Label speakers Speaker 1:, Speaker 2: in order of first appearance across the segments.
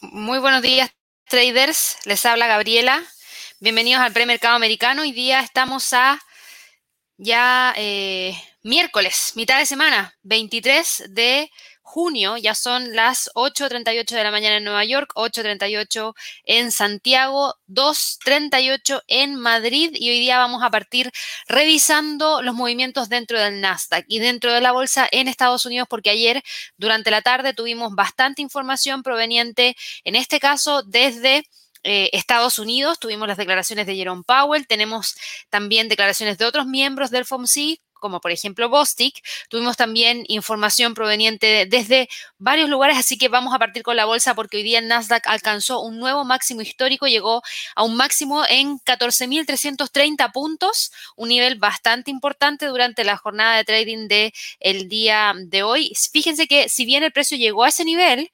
Speaker 1: Muy buenos días, traders. Les habla Gabriela. Bienvenidos al premercado americano. Hoy día estamos a ya eh, miércoles, mitad de semana, 23 de junio, ya son las 8.38 de la mañana en Nueva York, 8.38 en Santiago, 2.38 en Madrid y hoy día vamos a partir revisando los movimientos dentro del Nasdaq y dentro de la bolsa en Estados Unidos porque ayer durante la tarde tuvimos bastante información proveniente, en este caso desde... Eh, Estados Unidos, tuvimos las declaraciones de Jerome Powell, tenemos también declaraciones de otros miembros del FOMC, como por ejemplo Bostic. Tuvimos también información proveniente desde varios lugares, así que vamos a partir con la bolsa porque hoy día Nasdaq alcanzó un nuevo máximo histórico, llegó a un máximo en 14.330 puntos, un nivel bastante importante durante la jornada de trading del el día de hoy. Fíjense que si bien el precio llegó a ese nivel,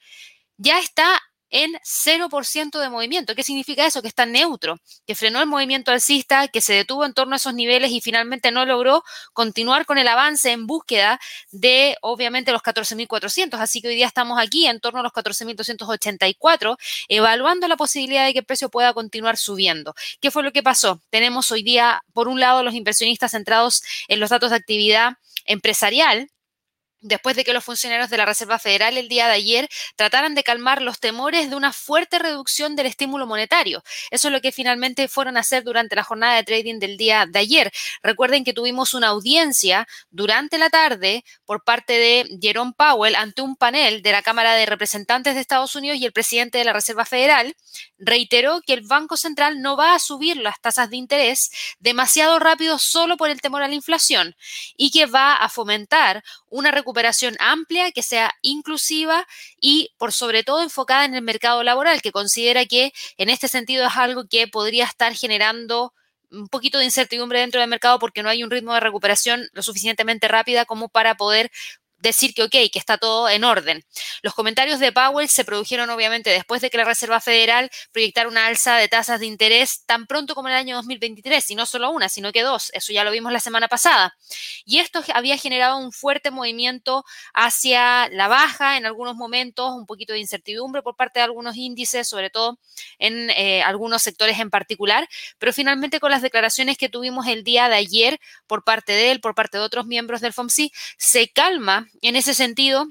Speaker 1: ya está en 0% de movimiento. ¿Qué significa eso? Que está neutro, que frenó el movimiento alcista, que se detuvo en torno a esos niveles y finalmente no logró continuar con el avance en búsqueda de, obviamente, los 14.400. Así que hoy día estamos aquí en torno a los 14.284, evaluando la posibilidad de que el precio pueda continuar subiendo. ¿Qué fue lo que pasó? Tenemos hoy día, por un lado, los inversionistas centrados en los datos de actividad empresarial, después de que los funcionarios de la Reserva Federal el día de ayer trataran de calmar los temores de una fuerte reducción del estímulo monetario. Eso es lo que finalmente fueron a hacer durante la jornada de trading del día de ayer. Recuerden que tuvimos una audiencia durante la tarde por parte de Jerome Powell ante un panel de la Cámara de Representantes de Estados Unidos y el presidente de la Reserva Federal reiteró que el Banco Central no va a subir las tasas de interés demasiado rápido solo por el temor a la inflación y que va a fomentar una recuperación recuperación amplia, que sea inclusiva y por sobre todo enfocada en el mercado laboral, que considera que en este sentido es algo que podría estar generando un poquito de incertidumbre dentro del mercado porque no hay un ritmo de recuperación lo suficientemente rápida como para poder decir que ok, que está todo en orden. Los comentarios de Powell se produjeron obviamente después de que la Reserva Federal proyectara una alza de tasas de interés tan pronto como en el año 2023, y no solo una, sino que dos. Eso ya lo vimos la semana pasada. Y esto había generado un fuerte movimiento hacia la baja en algunos momentos, un poquito de incertidumbre por parte de algunos índices, sobre todo en eh, algunos sectores en particular, pero finalmente con las declaraciones que tuvimos el día de ayer por parte de él, por parte de otros miembros del FOMC, se calma en ese sentido,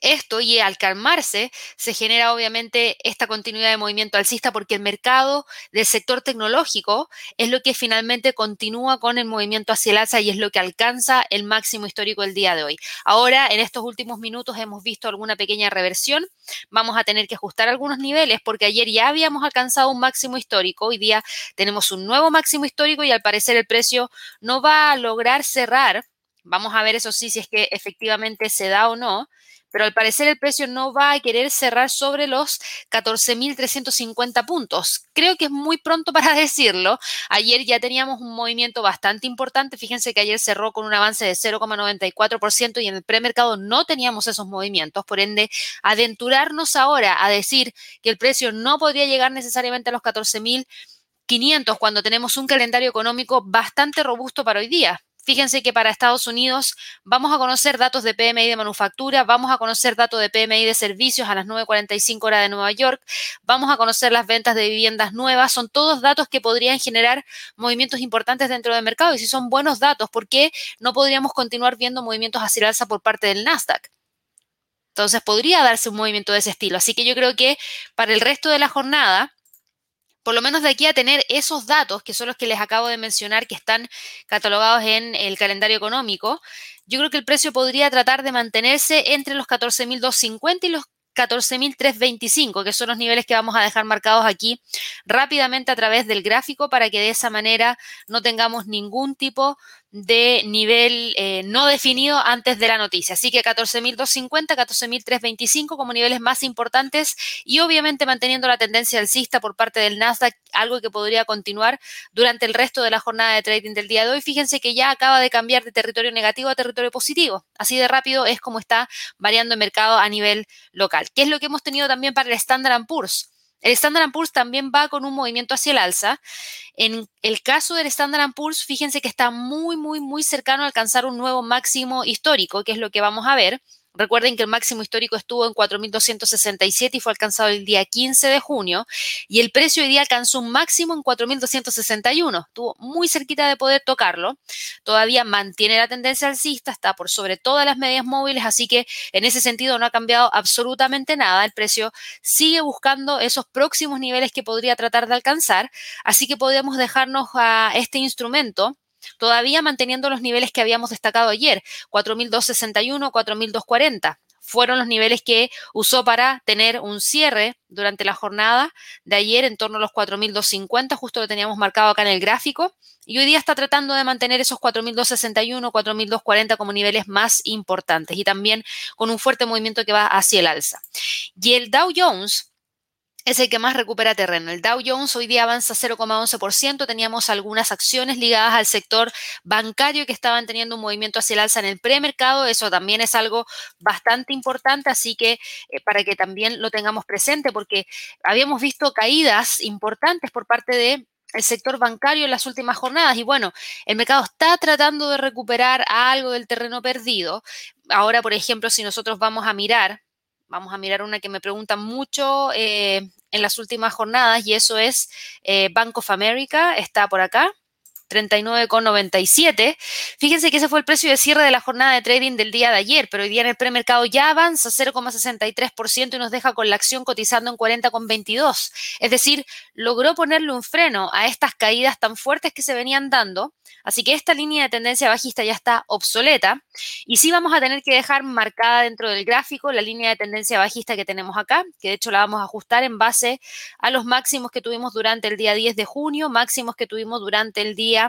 Speaker 1: esto y al calmarse se genera obviamente esta continuidad de movimiento alcista porque el mercado del sector tecnológico es lo que finalmente continúa con el movimiento hacia el alza y es lo que alcanza el máximo histórico del día de hoy. Ahora, en estos últimos minutos hemos visto alguna pequeña reversión. Vamos a tener que ajustar algunos niveles porque ayer ya habíamos alcanzado un máximo histórico. Hoy día tenemos un nuevo máximo histórico y al parecer el precio no va a lograr cerrar Vamos a ver eso sí, si es que efectivamente se da o no, pero al parecer el precio no va a querer cerrar sobre los 14.350 puntos. Creo que es muy pronto para decirlo. Ayer ya teníamos un movimiento bastante importante. Fíjense que ayer cerró con un avance de 0,94% y en el premercado no teníamos esos movimientos. Por ende, aventurarnos ahora a decir que el precio no podría llegar necesariamente a los 14.500 cuando tenemos un calendario económico bastante robusto para hoy día. Fíjense que para Estados Unidos vamos a conocer datos de PMI de manufactura, vamos a conocer datos de PMI de servicios a las 9.45 horas de Nueva York, vamos a conocer las ventas de viviendas nuevas, son todos datos que podrían generar movimientos importantes dentro del mercado y si son buenos datos, ¿por qué no podríamos continuar viendo movimientos hacia el alza por parte del Nasdaq? Entonces podría darse un movimiento de ese estilo. Así que yo creo que para el resto de la jornada, por lo menos de aquí a tener esos datos, que son los que les acabo de mencionar, que están catalogados en el calendario económico, yo creo que el precio podría tratar de mantenerse entre los 14.250 y los 14.325, que son los niveles que vamos a dejar marcados aquí rápidamente a través del gráfico para que de esa manera no tengamos ningún tipo de nivel eh, no definido antes de la noticia. Así que 14.250, 14.325 como niveles más importantes y obviamente manteniendo la tendencia alcista por parte del Nasdaq, algo que podría continuar durante el resto de la jornada de trading del día de hoy. Fíjense que ya acaba de cambiar de territorio negativo a territorio positivo. Así de rápido es como está variando el mercado a nivel local. ¿Qué es lo que hemos tenido también para el Standard Poor's? El Standard Poor's también va con un movimiento hacia el alza. En el caso del Standard Poor's, fíjense que está muy, muy, muy cercano a alcanzar un nuevo máximo histórico, que es lo que vamos a ver. Recuerden que el máximo histórico estuvo en 4.267 y fue alcanzado el día 15 de junio y el precio hoy día alcanzó un máximo en 4.261. Estuvo muy cerquita de poder tocarlo. Todavía mantiene la tendencia alcista, está por sobre todas las medias móviles, así que en ese sentido no ha cambiado absolutamente nada. El precio sigue buscando esos próximos niveles que podría tratar de alcanzar, así que podemos dejarnos a este instrumento todavía manteniendo los niveles que habíamos destacado ayer, 4.261, 4.240. Fueron los niveles que usó para tener un cierre durante la jornada de ayer en torno a los 4.250, justo lo teníamos marcado acá en el gráfico. Y hoy día está tratando de mantener esos 4.261, 4.240 como niveles más importantes y también con un fuerte movimiento que va hacia el alza. Y el Dow Jones es el que más recupera terreno. El Dow Jones hoy día avanza 0,11%. Teníamos algunas acciones ligadas al sector bancario que estaban teniendo un movimiento hacia el alza en el premercado. Eso también es algo bastante importante, así que eh, para que también lo tengamos presente, porque habíamos visto caídas importantes por parte de el sector bancario en las últimas jornadas. Y bueno, el mercado está tratando de recuperar algo del terreno perdido. Ahora, por ejemplo, si nosotros vamos a mirar Vamos a mirar una que me preguntan mucho eh, en las últimas jornadas y eso es eh, Bank of America, está por acá. 39,97. Fíjense que ese fue el precio de cierre de la jornada de trading del día de ayer, pero hoy día en el premercado ya avanza 0,63% y nos deja con la acción cotizando en 40,22. Es decir, logró ponerle un freno a estas caídas tan fuertes que se venían dando Así que esta línea de tendencia bajista ya está obsoleta y sí vamos a tener que dejar marcada dentro del gráfico la línea de tendencia bajista que tenemos acá, que de hecho la vamos a ajustar en base a los máximos que tuvimos durante el día 10 de junio, máximos que tuvimos durante el día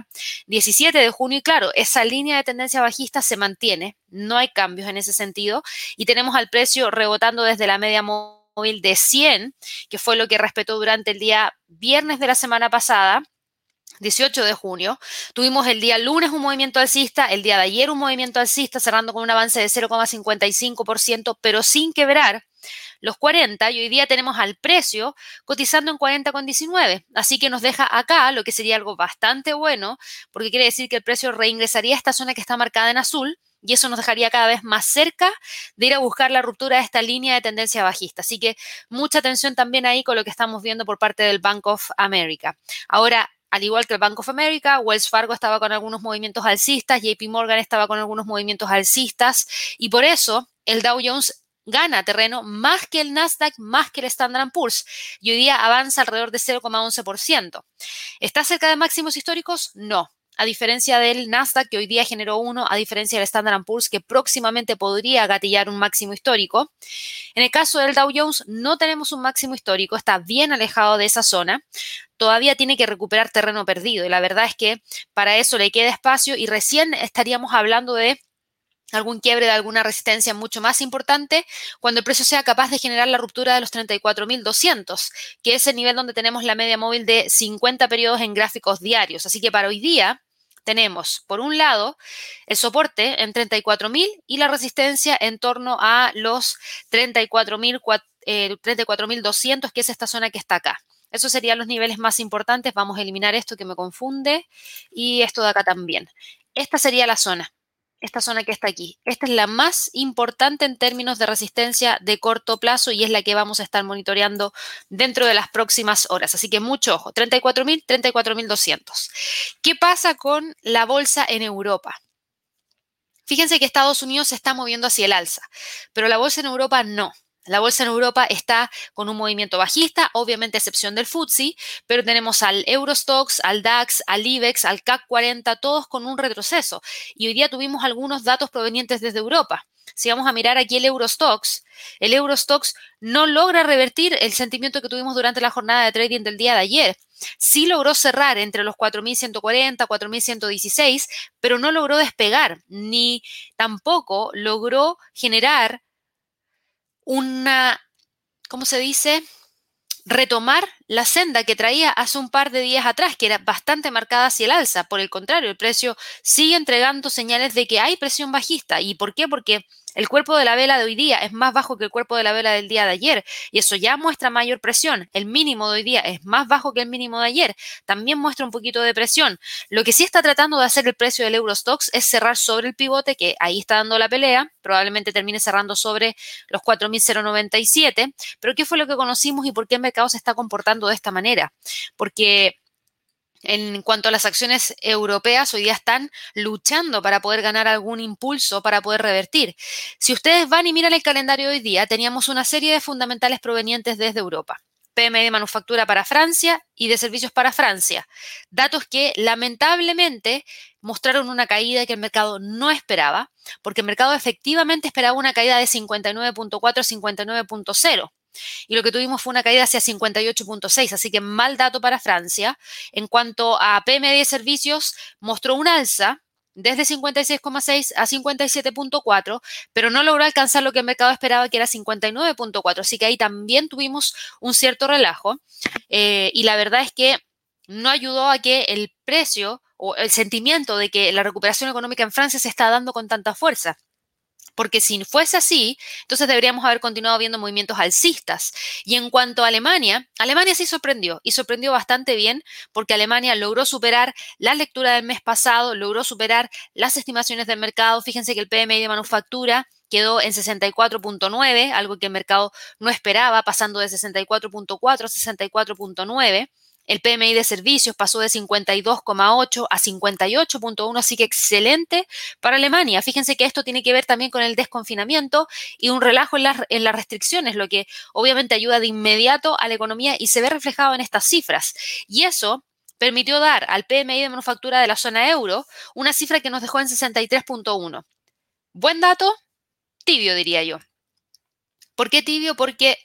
Speaker 1: 17 de junio y claro, esa línea de tendencia bajista se mantiene, no hay cambios en ese sentido y tenemos al precio rebotando desde la media móvil de 100, que fue lo que respetó durante el día viernes de la semana pasada 18 de junio. Tuvimos el día lunes un movimiento alcista, el día de ayer un movimiento alcista, cerrando con un avance de 0,55%, pero sin quebrar los 40 y hoy día tenemos al precio cotizando en 40,19. Así que nos deja acá lo que sería algo bastante bueno, porque quiere decir que el precio reingresaría a esta zona que está marcada en azul y eso nos dejaría cada vez más cerca de ir a buscar la ruptura de esta línea de tendencia bajista. Así que mucha atención también ahí con lo que estamos viendo por parte del Bank of America. Ahora, al igual que el Bank of America, Wells Fargo estaba con algunos movimientos alcistas, JP Morgan estaba con algunos movimientos alcistas y por eso el Dow Jones gana terreno más que el Nasdaq, más que el Standard Poor's y hoy día avanza alrededor de 0,11%. ¿Está cerca de máximos históricos? No a diferencia del Nasdaq, que hoy día generó uno, a diferencia del Standard Poor's, que próximamente podría gatillar un máximo histórico. En el caso del Dow Jones, no tenemos un máximo histórico, está bien alejado de esa zona. Todavía tiene que recuperar terreno perdido y la verdad es que para eso le queda espacio y recién estaríamos hablando de algún quiebre de alguna resistencia mucho más importante cuando el precio sea capaz de generar la ruptura de los 34.200, que es el nivel donde tenemos la media móvil de 50 periodos en gráficos diarios. Así que para hoy día tenemos, por un lado, el soporte en 34.000 y la resistencia en torno a los 34.200, eh, que es esta zona que está acá. Esos serían los niveles más importantes. Vamos a eliminar esto que me confunde y esto de acá también. Esta sería la zona esta zona que está aquí. Esta es la más importante en términos de resistencia de corto plazo y es la que vamos a estar monitoreando dentro de las próximas horas. Así que mucho ojo, 34.000, 34.200. ¿Qué pasa con la bolsa en Europa? Fíjense que Estados Unidos se está moviendo hacia el alza, pero la bolsa en Europa no. La bolsa en Europa está con un movimiento bajista, obviamente a excepción del FTSE, pero tenemos al Eurostox, al DAX, al IBEX, al CAC 40, todos con un retroceso. Y hoy día tuvimos algunos datos provenientes desde Europa. Si vamos a mirar aquí el Eurostox, el Eurostox no logra revertir el sentimiento que tuvimos durante la jornada de trading del día de ayer. Sí logró cerrar entre los 4.140, 4.116, pero no logró despegar, ni tampoco logró generar una, ¿cómo se dice? retomar la senda que traía hace un par de días atrás, que era bastante marcada hacia el alza. Por el contrario, el precio sigue entregando señales de que hay presión bajista. ¿Y por qué? Porque El cuerpo de la vela de hoy día es más bajo que el cuerpo de la vela del día de ayer y eso ya muestra mayor presión. El mínimo de hoy día es más bajo que el mínimo de ayer. También muestra un poquito de presión. Lo que sí está tratando de hacer el precio del Eurostox es cerrar sobre el pivote que ahí está dando la pelea. Probablemente termine cerrando sobre los 4.097. Pero ¿qué fue lo que conocimos y por qué el mercado se está comportando de esta manera? Porque en cuanto a las acciones europeas, hoy día están luchando para poder ganar algún impulso, para poder revertir. Si ustedes van y miran el calendario hoy día, teníamos una serie de fundamentales provenientes desde Europa. PMI de manufactura para Francia y de servicios para Francia. Datos que lamentablemente mostraron una caída que el mercado no esperaba, porque el mercado efectivamente esperaba una caída de 59.4 a 59.0 y lo que tuvimos fue una caída hacia 58.6, así que mal dato para Francia. En cuanto a PMI servicios, mostró un alza desde 56,6 a 57.4, pero no logró alcanzar lo que el mercado esperaba, que era 59.4, así que ahí también tuvimos un cierto relajo. Eh, y la verdad es que no ayudó a que el precio o el sentimiento de que la recuperación económica en Francia se está dando con tanta fuerza. Porque si fuese así, entonces deberíamos haber continuado viendo movimientos alcistas. Y en cuanto a Alemania, Alemania sí sorprendió y sorprendió bastante bien porque Alemania logró superar la lectura del mes pasado, logró superar las estimaciones del mercado. Fíjense que el PMI de manufactura quedó en 64.9, algo que el mercado no esperaba, pasando de 64.4 a 64.9. El PMI de servicios pasó de 52,8 a 58,1, así que excelente para Alemania. Fíjense que esto tiene que ver también con el desconfinamiento y un relajo en las, en las restricciones, lo que obviamente ayuda de inmediato a la economía y se ve reflejado en estas cifras. Y eso permitió dar al PMI de manufactura de la zona euro una cifra que nos dejó en 63.1. Buen dato, tibio diría yo. ¿Por qué tibio? Porque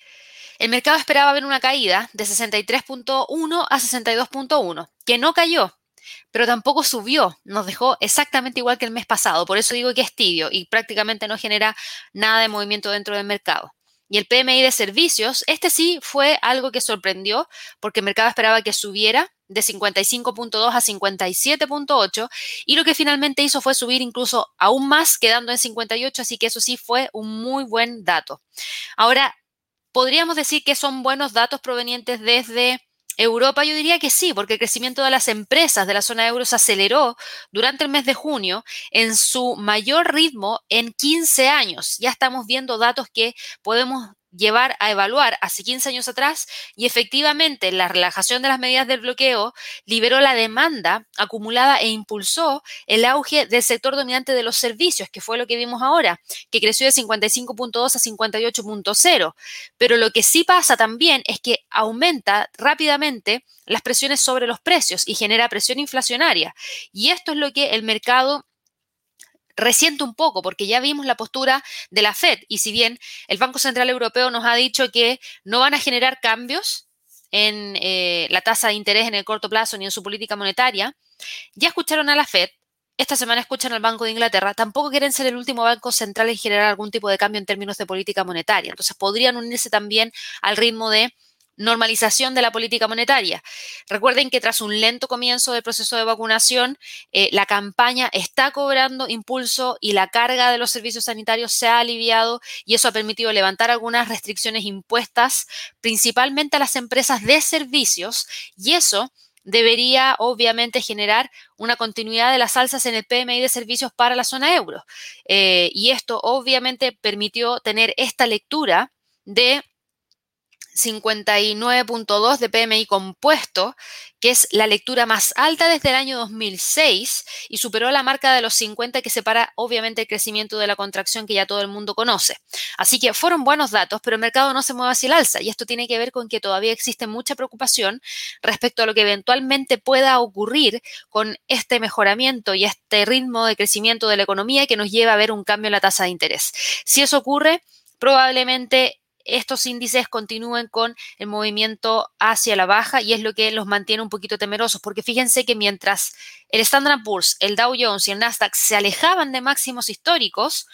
Speaker 1: el mercado esperaba ver una caída de 63.1 a 62.1, que no cayó, pero tampoco subió, nos dejó exactamente igual que el mes pasado, por eso digo que es tibio y prácticamente no genera nada de movimiento dentro del mercado. Y el PMI de servicios, este sí fue algo que sorprendió porque el mercado esperaba que subiera de 55.2 a 57.8 y lo que finalmente hizo fue subir incluso aún más quedando en 58, así que eso sí fue un muy buen dato. Ahora, ¿Podríamos decir que son buenos datos provenientes desde Europa? Yo diría que sí, porque el crecimiento de las empresas de la zona euro se aceleró durante el mes de junio en su mayor ritmo en 15 años. Ya estamos viendo datos que podemos llevar a evaluar hace 15 años atrás y efectivamente la relajación de las medidas del bloqueo liberó la demanda acumulada e impulsó el auge del sector dominante de los servicios, que fue lo que vimos ahora, que creció de 55.2 a 58.0. Pero lo que sí pasa también es que aumenta rápidamente las presiones sobre los precios y genera presión inflacionaria. Y esto es lo que el mercado resiente un poco porque ya vimos la postura de la Fed y si bien el Banco Central Europeo nos ha dicho que no van a generar cambios en eh, la tasa de interés en el corto plazo ni en su política monetaria, ya escucharon a la Fed, esta semana escuchan al Banco de Inglaterra, tampoco quieren ser el último banco central en generar algún tipo de cambio en términos de política monetaria. Entonces podrían unirse también al ritmo de normalización de la política monetaria. Recuerden que tras un lento comienzo del proceso de vacunación, eh, la campaña está cobrando impulso y la carga de los servicios sanitarios se ha aliviado y eso ha permitido levantar algunas restricciones impuestas principalmente a las empresas de servicios y eso debería obviamente generar una continuidad de las alzas en el PMI de servicios para la zona euro. Eh, y esto obviamente permitió tener esta lectura de 59.2 de PMI compuesto, que es la lectura más alta desde el año 2006 y superó la marca de los 50 que separa obviamente el crecimiento de la contracción que ya todo el mundo conoce. Así que fueron buenos datos, pero el mercado no se mueve hacia el alza y esto tiene que ver con que todavía existe mucha preocupación respecto a lo que eventualmente pueda ocurrir con este mejoramiento y este ritmo de crecimiento de la economía que nos lleva a ver un cambio en la tasa de interés. Si eso ocurre, probablemente estos índices continúen con el movimiento hacia la baja y es lo que los mantiene un poquito temerosos, porque fíjense que mientras el Standard Poor's, el Dow Jones y el Nasdaq se alejaban de máximos históricos,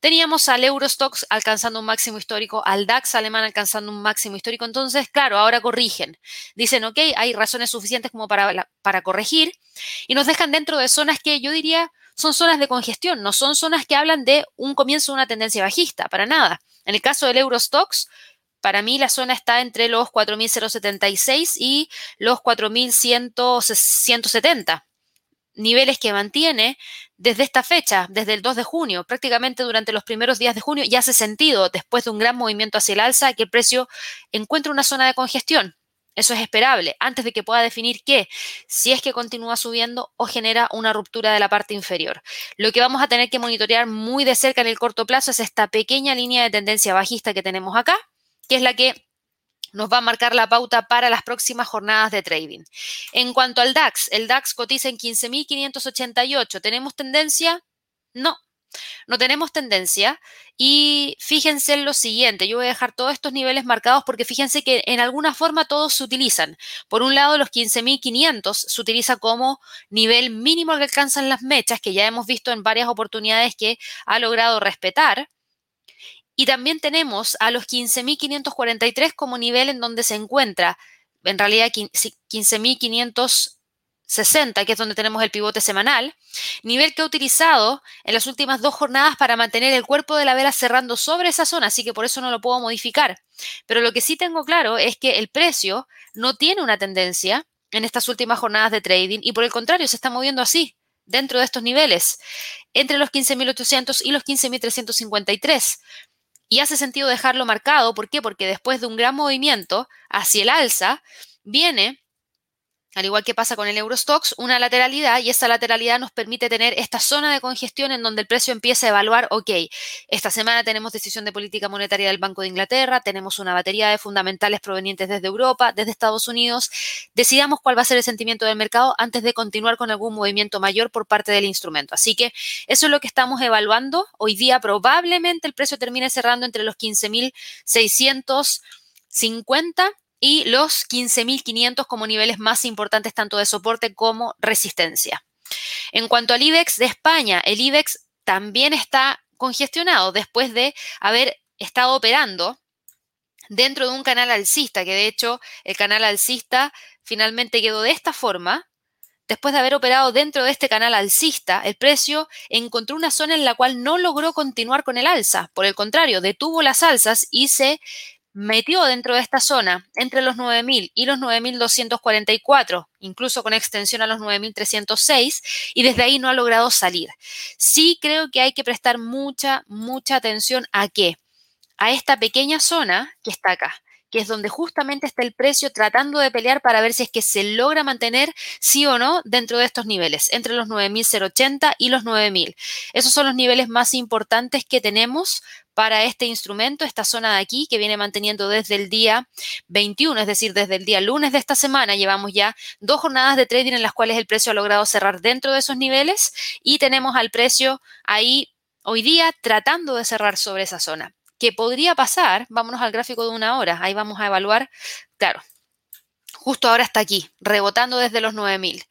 Speaker 1: teníamos al Eurostox alcanzando un máximo histórico, al DAX alemán alcanzando un máximo histórico. Entonces, claro, ahora corrigen. Dicen, ok, hay razones suficientes como para, para corregir y nos dejan dentro de zonas que yo diría son zonas de congestión, no son zonas que hablan de un comienzo de una tendencia bajista, para nada. En el caso del Eurostox, para mí la zona está entre los 4.076 y los 4.170 niveles que mantiene desde esta fecha, desde el 2 de junio, prácticamente durante los primeros días de junio, ya hace sentido, después de un gran movimiento hacia el alza, que el precio encuentre una zona de congestión. Eso es esperable, antes de que pueda definir qué, si es que continúa subiendo o genera una ruptura de la parte inferior. Lo que vamos a tener que monitorear muy de cerca en el corto plazo es esta pequeña línea de tendencia bajista que tenemos acá, que es la que nos va a marcar la pauta para las próximas jornadas de trading. En cuanto al DAX, el DAX cotiza en 15.588. ¿Tenemos tendencia? No, no tenemos tendencia. Y fíjense en lo siguiente, yo voy a dejar todos estos niveles marcados porque fíjense que en alguna forma todos se utilizan. Por un lado, los 15.500 se utiliza como nivel mínimo que alcanzan las mechas, que ya hemos visto en varias oportunidades que ha logrado respetar. Y también tenemos a los 15.543 como nivel en donde se encuentra, en realidad 15.560, que es donde tenemos el pivote semanal, nivel que ha utilizado en las últimas dos jornadas para mantener el cuerpo de la vela cerrando sobre esa zona, así que por eso no lo puedo modificar. Pero lo que sí tengo claro es que el precio no tiene una tendencia en estas últimas jornadas de trading y por el contrario se está moviendo así dentro de estos niveles, entre los 15.800 y los 15.353. Y hace sentido dejarlo marcado, ¿por qué? Porque después de un gran movimiento hacia el alza, viene al igual que pasa con el Eurostox, una lateralidad y esa lateralidad nos permite tener esta zona de congestión en donde el precio empieza a evaluar, ok, esta semana tenemos decisión de política monetaria del Banco de Inglaterra, tenemos una batería de fundamentales provenientes desde Europa, desde Estados Unidos, decidamos cuál va a ser el sentimiento del mercado antes de continuar con algún movimiento mayor por parte del instrumento. Así que eso es lo que estamos evaluando. Hoy día probablemente el precio termine cerrando entre los 15.650 y los 15.500 como niveles más importantes tanto de soporte como resistencia. En cuanto al IBEX de España, el IBEX también está congestionado después de haber estado operando dentro de un canal alcista, que de hecho el canal alcista finalmente quedó de esta forma. Después de haber operado dentro de este canal alcista, el precio encontró una zona en la cual no logró continuar con el alza. Por el contrario, detuvo las alzas y se metió dentro de esta zona entre los 9.000 y los 9.244, incluso con extensión a los 9.306, y desde ahí no ha logrado salir. Sí creo que hay que prestar mucha, mucha atención a qué? A esta pequeña zona que está acá que es donde justamente está el precio tratando de pelear para ver si es que se logra mantener sí o no dentro de estos niveles, entre los 9.080 y los 9.000. Esos son los niveles más importantes que tenemos para este instrumento, esta zona de aquí que viene manteniendo desde el día 21, es decir, desde el día lunes de esta semana. Llevamos ya dos jornadas de trading en las cuales el precio ha logrado cerrar dentro de esos niveles y tenemos al precio ahí hoy día tratando de cerrar sobre esa zona. ¿Qué podría pasar? Vámonos al gráfico de una hora. Ahí vamos a evaluar. Claro, justo ahora está aquí, rebotando desde los 9000.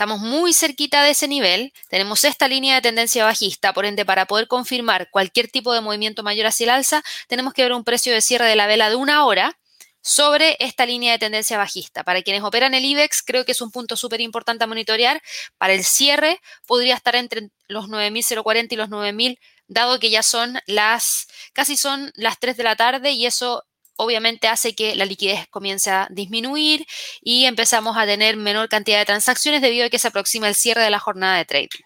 Speaker 1: Estamos muy cerquita de ese nivel, tenemos esta línea de tendencia bajista, por ende para poder confirmar cualquier tipo de movimiento mayor hacia el alza, tenemos que ver un precio de cierre de la vela de una hora sobre esta línea de tendencia bajista. Para quienes operan el IBEX, creo que es un punto súper importante a monitorear. Para el cierre podría estar entre los 9.040 y los 9.000, dado que ya son las, casi son las 3 de la tarde y eso obviamente hace que la liquidez comience a disminuir y empezamos a tener menor cantidad de transacciones debido a que se aproxima el cierre de la jornada de trading.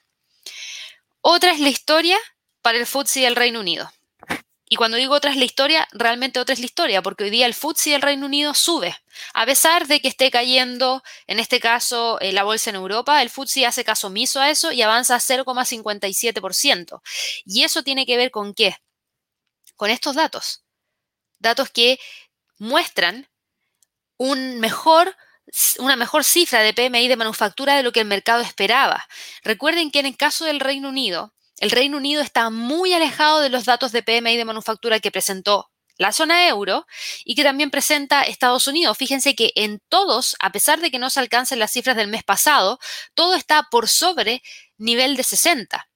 Speaker 1: Otra es la historia para el FTSE del Reino Unido. Y cuando digo otra es la historia, realmente otra es la historia, porque hoy día el FTSE del Reino Unido sube. A pesar de que esté cayendo, en este caso, eh, la bolsa en Europa, el FTSE hace caso omiso a eso y avanza 0,57%. Y eso tiene que ver con qué? Con estos datos datos que muestran una mejor cifra de PMI de manufactura de lo que el mercado esperaba. Recuerden que en el caso del Reino Unido, el Reino Unido está muy alejado de los datos de PMI de manufactura que presentó la zona euro y que también presenta Estados Unidos. Fíjense que en todos, a pesar de que no se alcancen las cifras del mes pasado, todo está por sobre nivel de 60.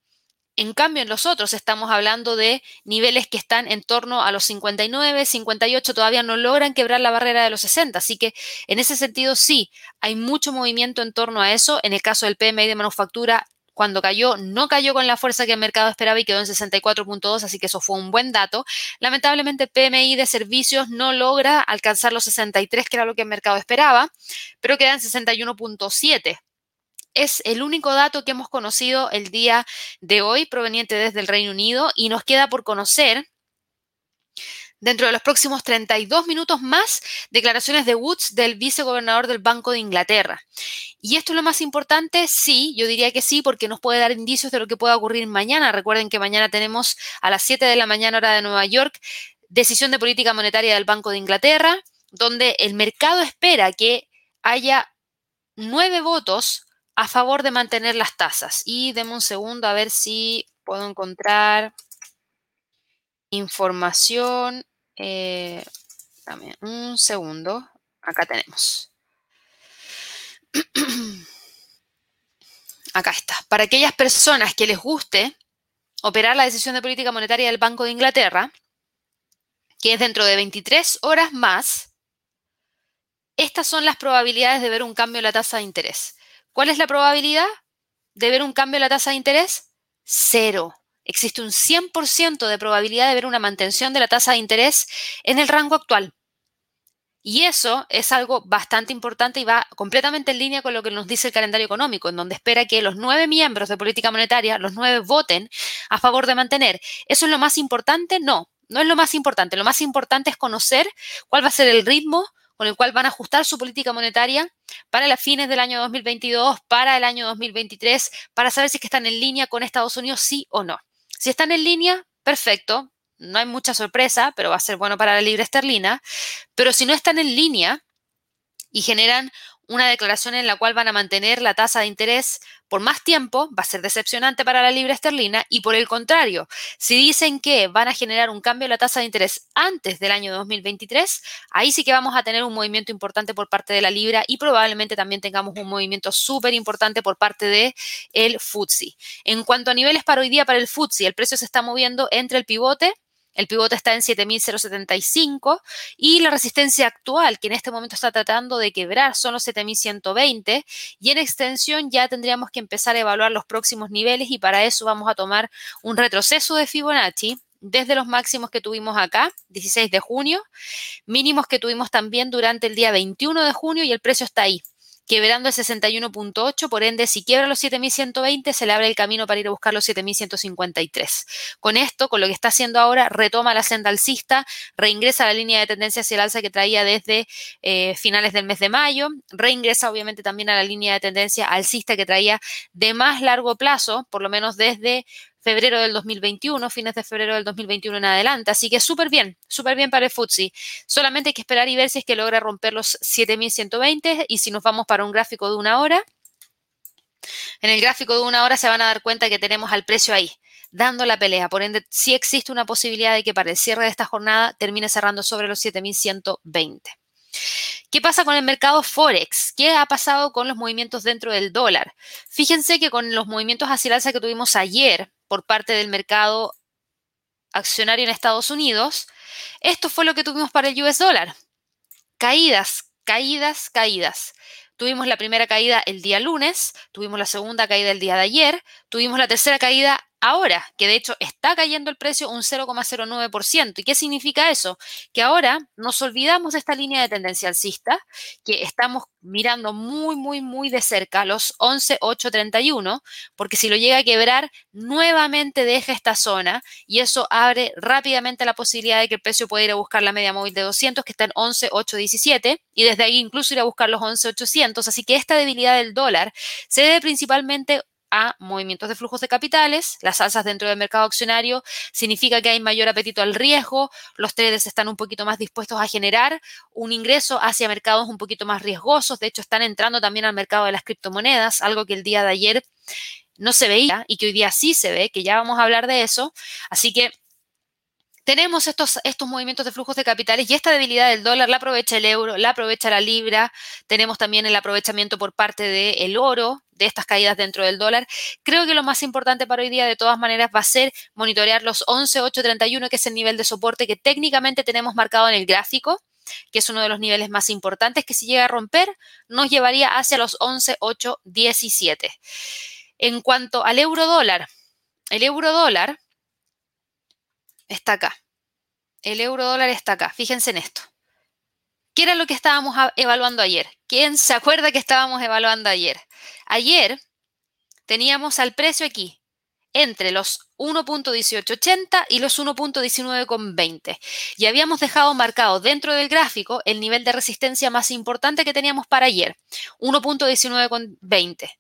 Speaker 1: En cambio, en los otros estamos hablando de niveles que están en torno a los 59, 58, todavía no logran quebrar la barrera de los 60. Así que en ese sentido sí, hay mucho movimiento en torno a eso. En el caso del PMI de manufactura, cuando cayó, no cayó con la fuerza que el mercado esperaba y quedó en 64.2, así que eso fue un buen dato. Lamentablemente, PMI de servicios no logra alcanzar los 63, que era lo que el mercado esperaba, pero queda en 61.7 es el único dato que hemos conocido el día de hoy proveniente desde el Reino Unido y nos queda por conocer dentro de los próximos 32 minutos más declaraciones de Woods del vicegobernador del Banco de Inglaterra. ¿Y esto es lo más importante? Sí, yo diría que sí, porque nos puede dar indicios de lo que pueda ocurrir mañana. Recuerden que mañana tenemos a las 7 de la mañana hora de Nueva York decisión de política monetaria del Banco de Inglaterra, donde el mercado espera que haya nueve votos a favor de mantener las tasas. Y deme un segundo a ver si puedo encontrar información. Eh, un segundo. Acá tenemos. Acá está. Para aquellas personas que les guste operar la decisión de política monetaria del Banco de Inglaterra, que es dentro de 23 horas más, estas son las probabilidades de ver un cambio en la tasa de interés. ¿Cuál es la probabilidad de ver un cambio en la tasa de interés? Cero existe un 100% de probabilidad de ver una mantención de la tasa de interés en el rango actual. Y eso es algo bastante importante y va completamente en línea con lo que nos dice el calendario económico, en donde espera que los nueve miembros de política monetaria, los nueve voten a favor de mantener. ¿Eso es lo más importante? No, no es lo más importante. Lo más importante es conocer cuál va a ser el ritmo con el cual van a ajustar su política monetaria para las fines del año 2022, para el año 2023, para saber si es que están en línea con Estados Unidos, sí o no. Si están en línea, perfecto, no hay mucha sorpresa, pero va a ser bueno para la libra esterlina. Pero si no están en línea y generan una declaración en la cual van a mantener la tasa de interés por más tiempo, va a ser decepcionante para la libra esterlina y por el contrario, si dicen que van a generar un cambio en la tasa de interés antes del año 2023, ahí sí que vamos a tener un movimiento importante por parte de la libra y probablemente también tengamos un movimiento súper importante por parte de el FTSE. En cuanto a niveles para hoy día para el FTSE, el precio se está moviendo entre el pivote el pivote está en 7.075 y la resistencia actual que en este momento está tratando de quebrar son los 7.120 y en extensión ya tendríamos que empezar a evaluar los próximos niveles y para eso vamos a tomar un retroceso de Fibonacci desde los máximos que tuvimos acá, 16 de junio, mínimos que tuvimos también durante el día 21 de junio y el precio está ahí, quebrando el 61.8, por ende, si quiebra los 7.120, se le abre el camino para ir a buscar los 7.153. Con esto, con lo que está haciendo ahora, retoma la senda alcista, reingresa a la línea de tendencia hacia el alza que traía desde eh, finales del mes de mayo, reingresa obviamente también a la línea de tendencia alcista que traía de más largo plazo, por lo menos desde febrero del 2021, fines de febrero del 2021 en adelante. Así que súper bien, súper bien para el FTSE. Solamente hay que esperar y ver si es que logra romper los 7120 y si nos vamos para un gráfico de una hora. En el gráfico de una hora se van a dar cuenta que tenemos al precio ahí, dando la pelea. Por ende, sí existe una posibilidad de que para el cierre de esta jornada termine cerrando sobre los 7120. ¿Qué pasa con el mercado Forex? ¿Qué ha pasado con los movimientos dentro del dólar? Fíjense que con los movimientos hacia el alza que tuvimos ayer por parte del mercado accionario en Estados Unidos, esto fue lo que tuvimos para el US dólar. Caídas, caídas, caídas. Tuvimos la primera caída el día lunes, tuvimos la segunda caída el día de ayer, tuvimos la tercera caída ahora, que de hecho está cayendo el precio un 0,09%. ¿Y qué significa eso? Que ahora nos olvidamos de esta línea de tendencia alcista, que estamos mirando muy, muy, muy de cerca los 11,831, porque si lo llega a quebrar, nuevamente deja esta zona y eso abre rápidamente la posibilidad de que el precio pueda ir a buscar la media móvil de 200, que está en 11,817, y desde ahí incluso ir a buscar los 11,800. Así que esta debilidad del dólar se debe principalmente a movimientos de flujos de capitales, las alzas dentro del mercado accionario significa que hay mayor apetito al riesgo, los traders están un poquito más dispuestos a generar un ingreso hacia mercados un poquito más riesgosos, de hecho están entrando también al mercado de las criptomonedas, algo que el día de ayer no se veía y que hoy día sí se ve, que ya vamos a hablar de eso, así que tenemos estos, estos movimientos de flujos de capitales y esta debilidad del dólar la aprovecha el euro, la aprovecha la libra, tenemos también el aprovechamiento por parte del oro, de estas caídas dentro del dólar. Creo que lo más importante para hoy día de todas maneras va a ser monitorear los 11.831, que es el nivel de soporte que técnicamente tenemos marcado en el gráfico que es uno de los niveles más importantes, que si llega a romper nos llevaría hacia los 11.817. En cuanto al euro dólar, el euro dólar está acá. El euro dólar está acá. Fíjense en esto. ¿Qué era lo que estábamos evaluando ayer? ¿Quién se acuerda que estábamos evaluando ayer? Ayer teníamos al precio aquí entre los 1.1880 y los 1.1920 y habíamos dejado marcado dentro del gráfico el nivel de resistencia más importante que teníamos para ayer, 1.1920.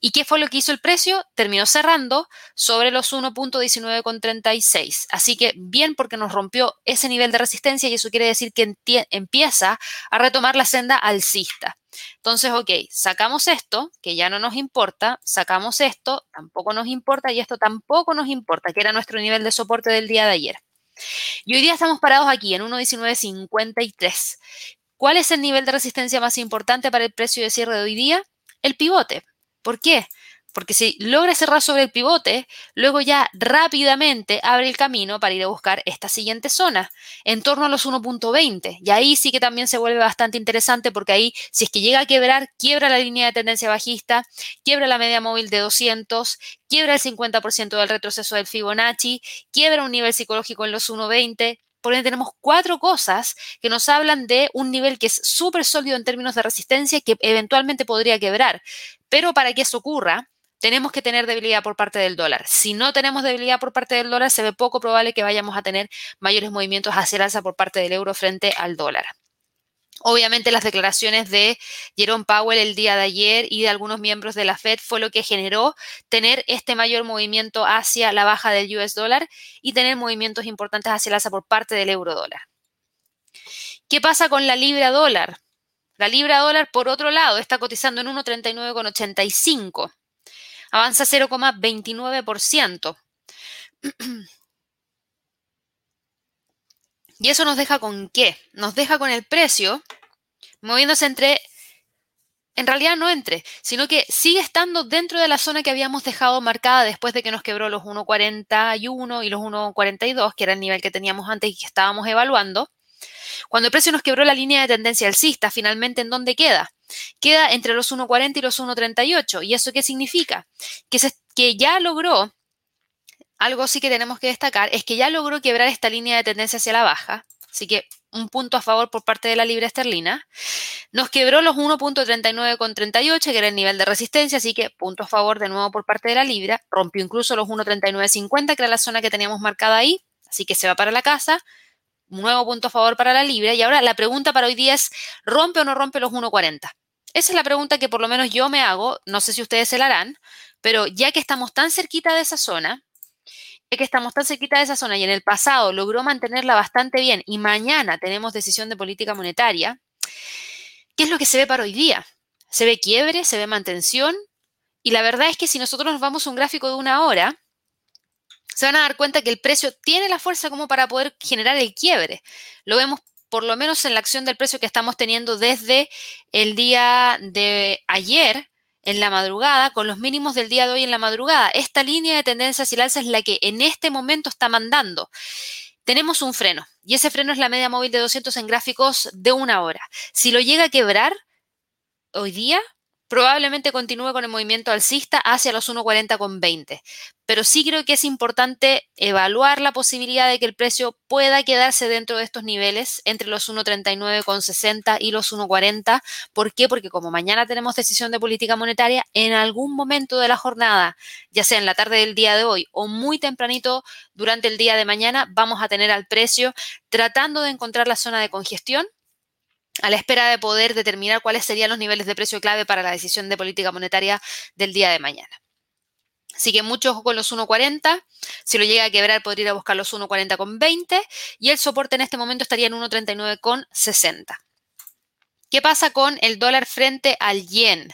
Speaker 1: ¿Y qué fue lo que hizo el precio? Terminó cerrando sobre los 1.1936. Así que bien porque nos rompió ese nivel de resistencia y eso quiere decir que empieza a retomar la senda alcista. Entonces, ok, sacamos esto, que ya no nos importa, sacamos esto, tampoco nos importa y esto tampoco nos importa, que era nuestro nivel de soporte del día de ayer. Y hoy día estamos parados aquí en 1.1953. ¿Cuál es el nivel de resistencia más importante para el precio de cierre de hoy día? El pivote. ¿Por qué? Porque si logra cerrar sobre el pivote, luego ya rápidamente abre el camino para ir a buscar esta siguiente zona, en torno a los 1.20. Y ahí sí que también se vuelve bastante interesante porque ahí, si es que llega a quebrar, quiebra la línea de tendencia bajista, quiebra la media móvil de 200, quiebra el 50% del retroceso del Fibonacci, quiebra un nivel psicológico en los 1.20, por ende, tenemos cuatro cosas que nos hablan de un nivel que es súper sólido en términos de resistencia que eventualmente podría quebrar. Pero para que eso ocurra, tenemos que tener debilidad por parte del dólar. Si no tenemos debilidad por parte del dólar, se ve poco probable que vayamos a tener mayores movimientos hacia el alza por parte del euro frente al dólar. Obviamente las declaraciones de Jerome Powell el día de ayer y de algunos miembros de la Fed fue lo que generó tener este mayor movimiento hacia la baja del US dólar y tener movimientos importantes hacia el alza por parte del euro dólar. ¿Qué pasa con la libra dólar? La libra dólar, por otro lado, está cotizando en 1,39,85. Avanza 0,29%. ¿Y eso nos deja con qué? Nos deja con el precio moviéndose entre, en realidad no entre, sino que sigue estando dentro de la zona que habíamos dejado marcada después de que nos quebró los 1,41 y los 1,42, que era el nivel que teníamos antes y que estábamos evaluando. Cuando el precio nos quebró la línea de tendencia alcista, finalmente, ¿en dónde queda? Queda entre los 1,40 y los 1,38. ¿Y eso qué significa? Que, que ya logró, algo sí que tenemos que destacar, es que ya logró quebrar esta línea de tendencia hacia la baja. Así que un punto a favor por parte de la libra esterlina. Nos quebró los 1.39,38, que era el nivel de resistencia, así que punto a favor de nuevo por parte de la libra. Rompió incluso los 1.3950, que era la zona que teníamos marcada ahí, así que se va para la casa nuevo punto a favor para la libra. Y ahora la pregunta para hoy día es, ¿rompe o no rompe los 1,40? Esa es la pregunta que por lo menos yo me hago, no sé si ustedes se la harán, pero ya que estamos tan cerquita de esa zona, ya que estamos tan cerquita de esa zona y en el pasado logró mantenerla bastante bien y mañana tenemos decisión de política monetaria, ¿qué es lo que se ve para hoy día? Se ve quiebre, se ve mantención y la verdad es que si nosotros nos vamos a un gráfico de una hora, se van a dar cuenta que el precio tiene la fuerza como para poder generar el quiebre. Lo vemos por lo menos en la acción del precio que estamos teniendo desde el día de ayer en la madrugada, con los mínimos del día de hoy en la madrugada. Esta línea de tendencia hacia el alza es la que en este momento está mandando. Tenemos un freno y ese freno es la media móvil de 200 en gráficos de una hora. Si lo llega a quebrar hoy día, probablemente continúe con el movimiento alcista hacia los 1.40,20. Pero sí creo que es importante evaluar la posibilidad de que el precio pueda quedarse dentro de estos niveles entre los 1.39,60 y los 1.40. ¿Por qué? Porque como mañana tenemos decisión de política monetaria, en algún momento de la jornada, ya sea en la tarde del día de hoy o muy tempranito durante el día de mañana, vamos a tener al precio tratando de encontrar la zona de congestión a la espera de poder determinar cuáles serían los niveles de precio clave para la decisión de política monetaria del día de mañana. Así que mucho ojo con los 1.40. Si lo llega a quebrar, podría ir a buscar los 1.40,20 y el soporte en este momento estaría en 1.39,60. ¿Qué pasa con el dólar frente al yen?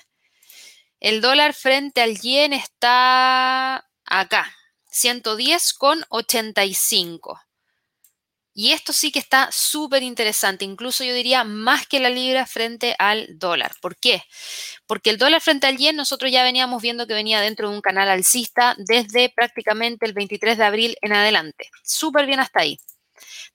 Speaker 1: El dólar frente al yen está acá, 110,85. Y esto sí que está súper interesante, incluso yo diría más que la libra frente al dólar. ¿Por qué? Porque el dólar frente al yen nosotros ya veníamos viendo que venía dentro de un canal alcista desde prácticamente el 23 de abril en adelante. Súper bien hasta ahí.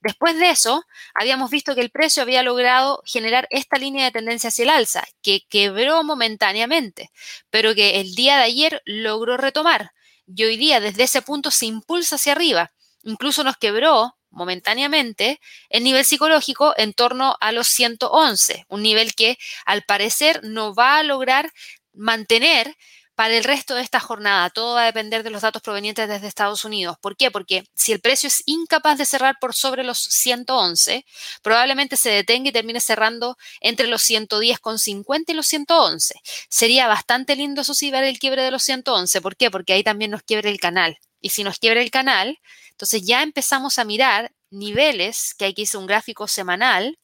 Speaker 1: Después de eso, habíamos visto que el precio había logrado generar esta línea de tendencia hacia el alza, que quebró momentáneamente, pero que el día de ayer logró retomar. Y hoy día, desde ese punto, se impulsa hacia arriba. Incluso nos quebró momentáneamente el nivel psicológico en torno a los 111, un nivel que al parecer no va a lograr mantener para el resto de esta jornada. Todo va a depender de los datos provenientes desde Estados Unidos. ¿Por qué? Porque si el precio es incapaz de cerrar por sobre los 111, probablemente se detenga y termine cerrando entre los 110,50 y los 111. Sería bastante lindo, eso sí, ver el quiebre de los 111. ¿Por qué? Porque ahí también nos quiebre el canal. Y si nos quiebra el canal, entonces ya empezamos a mirar niveles, que aquí hice un gráfico semanal,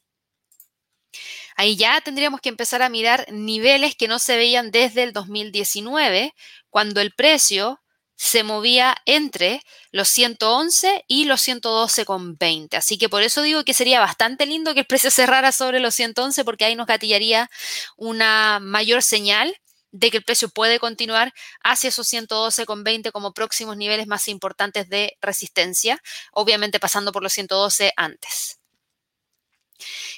Speaker 1: Ahí ya tendríamos que empezar a mirar niveles que no se veían desde el 2019, cuando el precio se movía entre los 111 y los 112,20. Así que por eso digo que sería bastante lindo que el precio cerrara sobre los 111 porque ahí nos gatillaría una mayor señal de que el precio puede continuar hacia esos 112,20 como próximos niveles más importantes de resistencia, obviamente pasando por los 112 antes.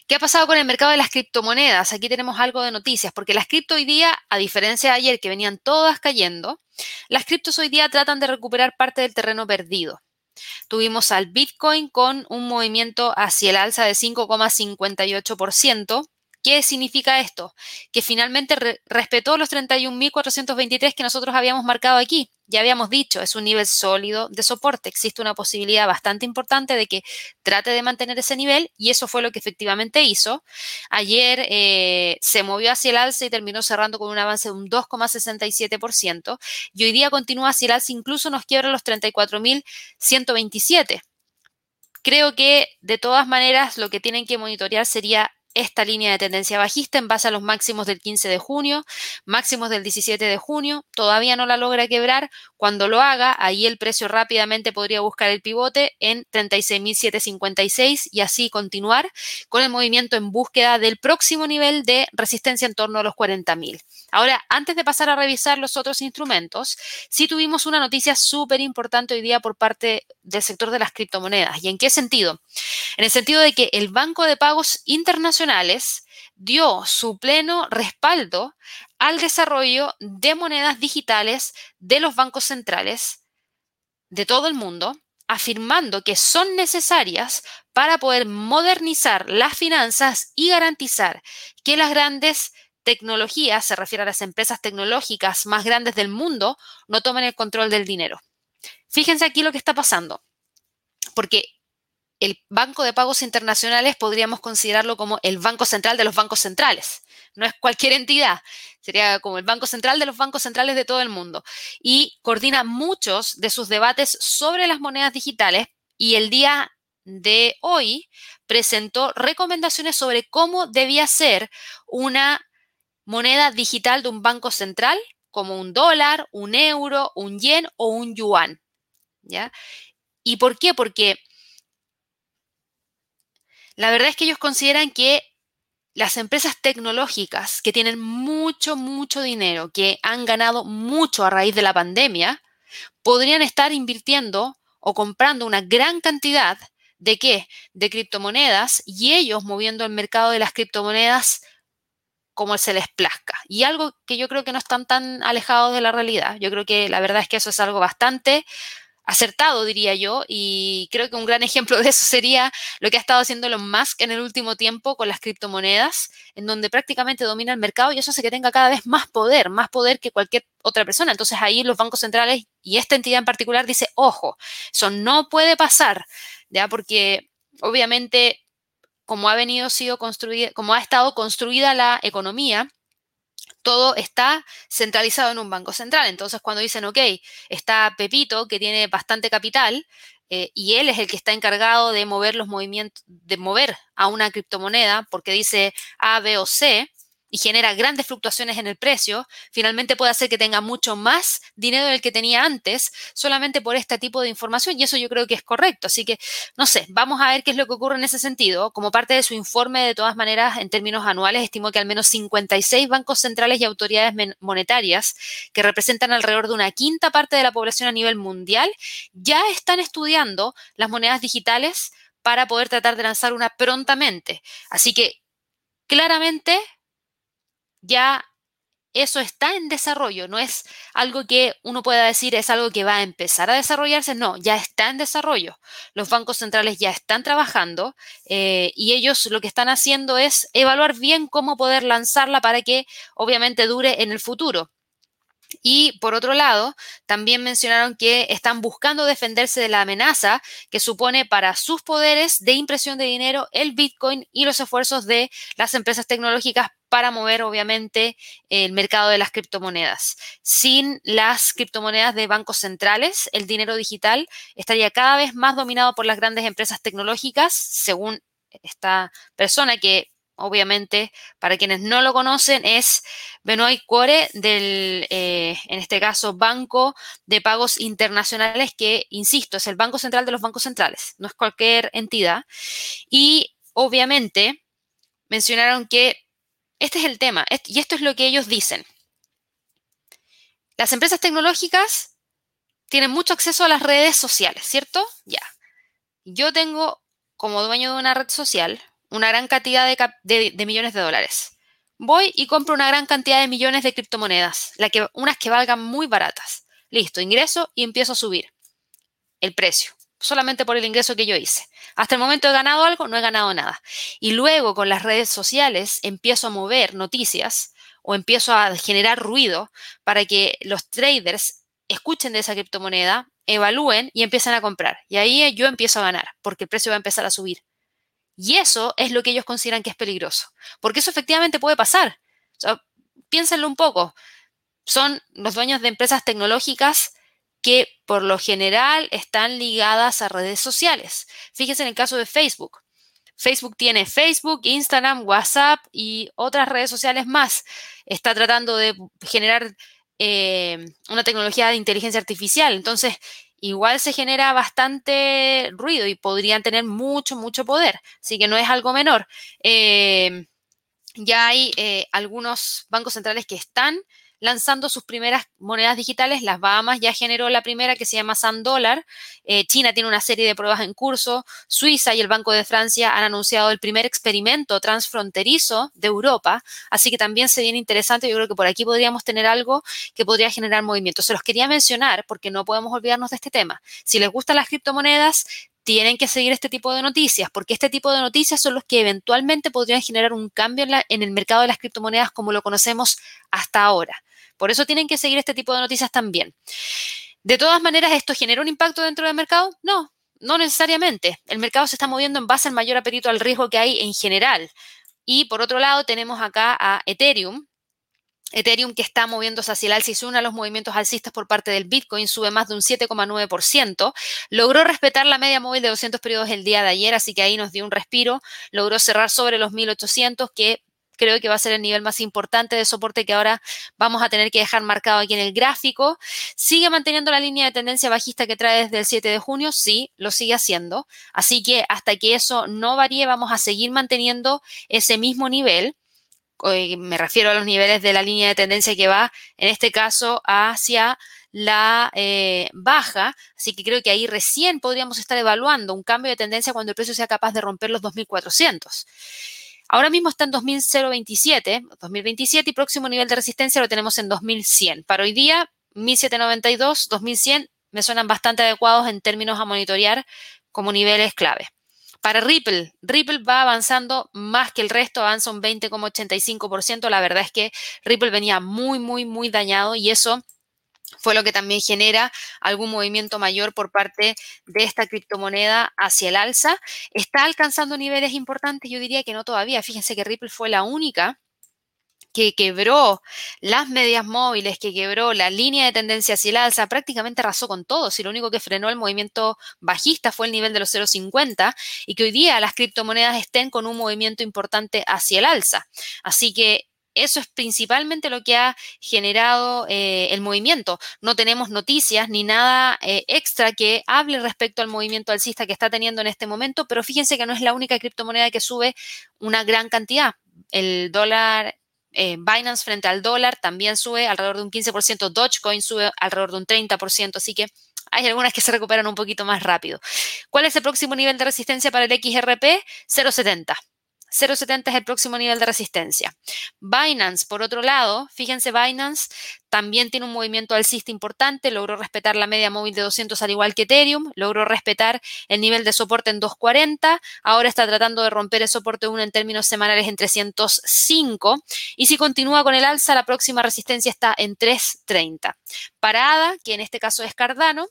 Speaker 1: ¿Qué ha pasado con el mercado de las criptomonedas? Aquí tenemos algo de noticias, porque las cripto hoy día, a diferencia de ayer que venían todas cayendo, las criptos hoy día tratan de recuperar parte del terreno perdido. Tuvimos al Bitcoin con un movimiento hacia el alza de 5,58%, ¿Qué significa esto? Que finalmente respetó los 31.423 que nosotros habíamos marcado aquí. Ya habíamos dicho, es un nivel sólido de soporte. Existe una posibilidad bastante importante de que trate de mantener ese nivel y eso fue lo que efectivamente hizo. Ayer eh, se movió hacia el alza y terminó cerrando con un avance de un 2,67% y hoy día continúa hacia el alza, incluso nos quiebra los 34.127 creo que de todas maneras lo que tienen que monitorear sería esta línea de tendencia bajista en base a los máximos del 15 de junio, máximos del 17 de junio, todavía no la logra quebrar. Cuando lo haga, ahí el precio rápidamente podría buscar el pivote en 36.756 y así continuar con el movimiento en búsqueda del próximo nivel de resistencia en torno a los 40.000. Ahora, antes de pasar a revisar los otros instrumentos, sí tuvimos una noticia súper importante hoy día por parte del sector de las criptomonedas. ¿Y en qué sentido? En el sentido de que el Banco de Pagos Internacionales dio su pleno respaldo al desarrollo de monedas digitales de los bancos centrales de todo el mundo, afirmando que son necesarias para poder modernizar las finanzas y garantizar que las grandes tecnologías, se refiere a las empresas tecnológicas más grandes del mundo, no tomen el control del dinero. Fíjense aquí lo que está pasando, porque el Banco de Pagos Internacionales podríamos considerarlo como el Banco Central de los bancos centrales. No es cualquier entidad, sería como el Banco Central de los bancos centrales de todo el mundo. Y coordina muchos de sus debates sobre las monedas digitales y el día de hoy presentó recomendaciones sobre cómo debía ser una moneda digital de un banco central, como un dólar, un euro, un yen o un yuan. ¿ya? ¿Y por qué? Porque la verdad es que ellos consideran que las empresas tecnológicas que tienen mucho, mucho dinero, que han ganado mucho a raíz de la pandemia, podrían estar invirtiendo o comprando una gran cantidad de qué? De criptomonedas y ellos moviendo el mercado de las criptomonedas como se les plazca. Y algo que yo creo que no están tan alejados de la realidad. Yo creo que la verdad es que eso es algo bastante acertado, diría yo, y creo que un gran ejemplo de eso sería lo que ha estado haciendo Elon Musk en el último tiempo con las criptomonedas, en donde prácticamente domina el mercado y eso hace que tenga cada vez más poder, más poder que cualquier otra persona. Entonces ahí los bancos centrales y esta entidad en particular dice, ojo, eso no puede pasar, ¿ya? Porque obviamente como ha venido sido construida, como ha estado construida la economía, todo está centralizado en un banco central. Entonces, cuando dicen, ok, está Pepito, que tiene bastante capital, eh, y él es el que está encargado de mover los movimientos, de mover a una criptomoneda, porque dice A, B o C, y genera grandes fluctuaciones en el precio, finalmente puede hacer que tenga mucho más dinero del que tenía antes solamente por este tipo de información y eso yo creo que es correcto. Así que, no sé, vamos a ver qué es lo que ocurre en ese sentido. Como parte de su informe, de todas maneras, en términos anuales, estimó que al menos 56 bancos centrales y autoridades monetarias, que representan alrededor de una quinta parte de la población a nivel mundial, ya están estudiando las monedas digitales para poder tratar de lanzar una prontamente. Así que claramente ya eso está en desarrollo, no es algo que uno pueda decir es algo que va a empezar a desarrollarse, no, ya está en desarrollo. Los bancos centrales ya están trabajando eh, y ellos lo que están haciendo es evaluar bien cómo poder lanzarla para que obviamente dure en el futuro. Y por otro lado, también mencionaron que están buscando defenderse de la amenaza que supone para sus poderes de impresión de dinero el Bitcoin y los esfuerzos de las empresas tecnológicas para mover, obviamente, el mercado de las criptomonedas. Sin las criptomonedas de bancos centrales, el dinero digital estaría cada vez más dominado por las grandes empresas tecnológicas, según esta persona que obviamente, para quienes no lo conocen, es Benoit Core del, eh, en este caso, Banco de Pagos Internacionales, que, insisto, es el Banco Central de los bancos centrales, no es cualquier entidad. Y, obviamente, mencionaron que este es el tema, y esto es lo que ellos dicen. Las empresas tecnológicas tienen mucho acceso a las redes sociales, ¿cierto? Ya. Yo tengo, como dueño de una red social, una gran cantidad de, millones de dólares. Voy y compro una gran cantidad de millones de criptomonedas, unas que valgan muy baratas. Listo, ingreso y empiezo a subir el precio, solamente por el ingreso que yo hice. Hasta el momento he ganado algo, no he ganado nada. Y luego con las redes sociales empiezo a mover noticias o empiezo a generar ruido para que los traders escuchen de esa criptomoneda, evalúen y empiecen a comprar. Y ahí yo empiezo a ganar, porque el precio va a empezar a subir. Y eso es lo que ellos consideran que es peligroso, porque eso efectivamente puede pasar. piénsenlo un poco. Son los dueños de empresas tecnológicas que por lo general están ligadas a redes sociales. Fíjense en el caso de Facebook. Facebook tiene Facebook, Instagram, WhatsApp y otras redes sociales más. Está tratando de generar eh, una tecnología de inteligencia artificial. Entonces, igual se genera bastante ruido y podrían tener mucho, mucho poder. Así que no es algo menor. Eh, ya hay eh, algunos bancos centrales que están lanzando sus primeras monedas digitales. Las Bahamas ya generó la primera que se llama Sand Dollar. Eh, China tiene una serie de pruebas en curso. Suiza y el Banco de Francia han anunciado el primer experimento transfronterizo de Europa. Así que también se viene interesante. Yo creo que por aquí podríamos tener algo que podría generar movimiento. Se los quería mencionar porque no podemos olvidarnos de este tema. Si les gustan las criptomonedas, tienen que seguir este tipo de noticias, porque este tipo de noticias son los que eventualmente podrían generar un cambio en, el mercado de las criptomonedas como lo conocemos hasta ahora. Por eso tienen que seguir este tipo de noticias también. De todas maneras, ¿esto genera un impacto dentro del mercado? No, no necesariamente. El mercado se está moviendo en base al mayor apetito al riesgo que hay en general. Y por otro lado, tenemos acá a Ethereum. Ethereum que está moviéndose hacia el alza y se a los movimientos alcistas por parte del Bitcoin, sube más de un 7,9%. Logró respetar la media móvil de 200 periodos el día de ayer, así que ahí nos dio un respiro. Logró cerrar sobre los 1800, que creo que va a ser el nivel más importante de soporte que ahora vamos a tener que dejar marcado aquí en el gráfico. ¿Sigue manteniendo la línea de tendencia bajista que trae desde el 7 de junio? Sí, lo sigue haciendo. Así que hasta que eso no varíe, vamos a seguir manteniendo ese mismo nivel. Me refiero a los niveles de la línea de tendencia que va, en este caso, hacia la eh, baja, así que creo que ahí recién podríamos estar evaluando un cambio de tendencia cuando el precio sea capaz de romper los 2.400. Ahora mismo está en 2027, 2027 y próximo nivel de resistencia lo tenemos en 2100. Para hoy día, 1792, 2100 me suenan bastante adecuados en términos a monitorear como niveles clave. Para Ripple, Ripple va avanzando más que el resto, avanza un 20,85%. La verdad es que Ripple venía muy, muy, muy dañado y eso fue lo que también genera algún movimiento mayor por parte de esta criptomoneda hacia el alza. Está alcanzando niveles importantes, yo diría que no todavía. Fíjense que Ripple fue la única que quebró las medias móviles, que quebró la línea de tendencia hacia el alza, prácticamente arrasó con todo. Si lo único que frenó el movimiento bajista fue el nivel de los 0,50 y que hoy día las criptomonedas estén con un movimiento importante hacia el alza. Así que eso es principalmente lo que ha generado eh, el movimiento. No tenemos noticias ni nada eh, extra que hable respecto al movimiento alcista que está teniendo en este momento, pero fíjense que no es la única criptomoneda que sube una gran cantidad. El dólar eh, Binance frente al dólar también sube alrededor de un 15%, Dogecoin sube alrededor de un 30%, así que Hay algunas que se recuperan un poquito más rápido. ¿Cuál es el próximo nivel de resistencia para el XRP? 0,70. 0,70 es el próximo nivel de resistencia. Binance, por otro lado, fíjense, Binance también tiene un movimiento alcista importante, logró respetar la media móvil de 200 al igual que Ethereum, logró respetar el nivel de soporte en 240, ahora está tratando de romper el soporte 1 en términos semanales en 305 y si continúa con el alza, la próxima resistencia está en 330. Parada, que en este caso es Cardano,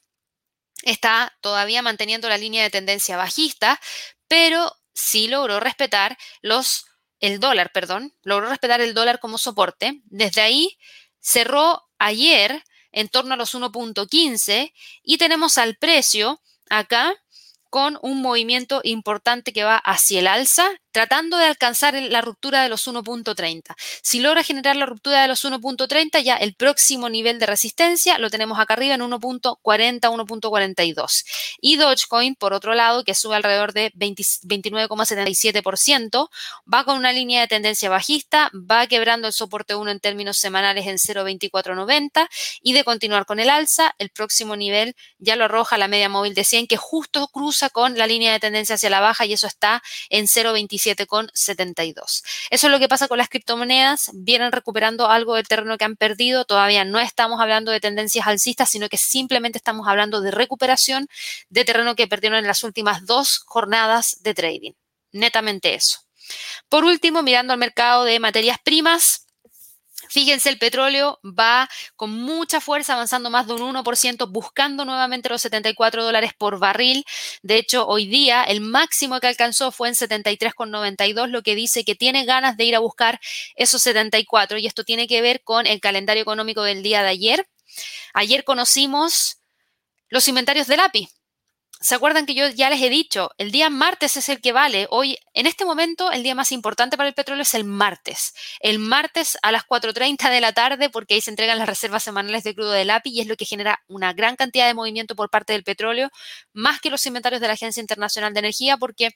Speaker 1: está todavía manteniendo la línea de tendencia bajista, pero sí logró respetar los, el dólar, perdón, logró respetar el dólar como soporte. Desde ahí cerró ayer en torno a los 1.15 y tenemos al precio acá con un movimiento importante que va hacia el alza tratando de alcanzar la ruptura de los 1.30. Si logra generar la ruptura de los 1.30, ya el próximo nivel de resistencia lo tenemos acá arriba en 1.40, 1.42. Y Dogecoin, por otro lado, que sube alrededor de 29,77%, va con una línea de tendencia bajista, va quebrando el soporte 1 en términos semanales en 0.2490 y de continuar con el alza, el próximo nivel ya lo arroja la media móvil de 100 que justo cruza con la línea de tendencia hacia la baja y eso está en 0.27 72. Eso es lo que pasa con las criptomonedas. Vienen recuperando algo del terreno que han perdido. Todavía no estamos hablando de tendencias alcistas, sino que simplemente estamos hablando de recuperación de terreno que perdieron en las últimas dos jornadas de trading. Netamente eso. Por último, mirando al mercado de materias primas, Fíjense, el petróleo va con mucha fuerza, avanzando más de un 1%, buscando nuevamente los 74 dólares por barril. De hecho, hoy día el máximo que alcanzó fue en 73,92, lo que dice que tiene ganas de ir a buscar esos 74. Y esto tiene que ver con el calendario económico del día de ayer. Ayer conocimos los inventarios del API. ¿Se acuerdan que yo ya les he dicho? El día martes es el que vale. Hoy, en este momento, el día más importante para el petróleo es el martes. El martes a las 4.30 de la tarde, porque ahí se entregan las reservas semanales de crudo del API y es lo que genera una gran cantidad de movimiento por parte del petróleo, más que los inventarios de la Agencia Internacional de Energía, porque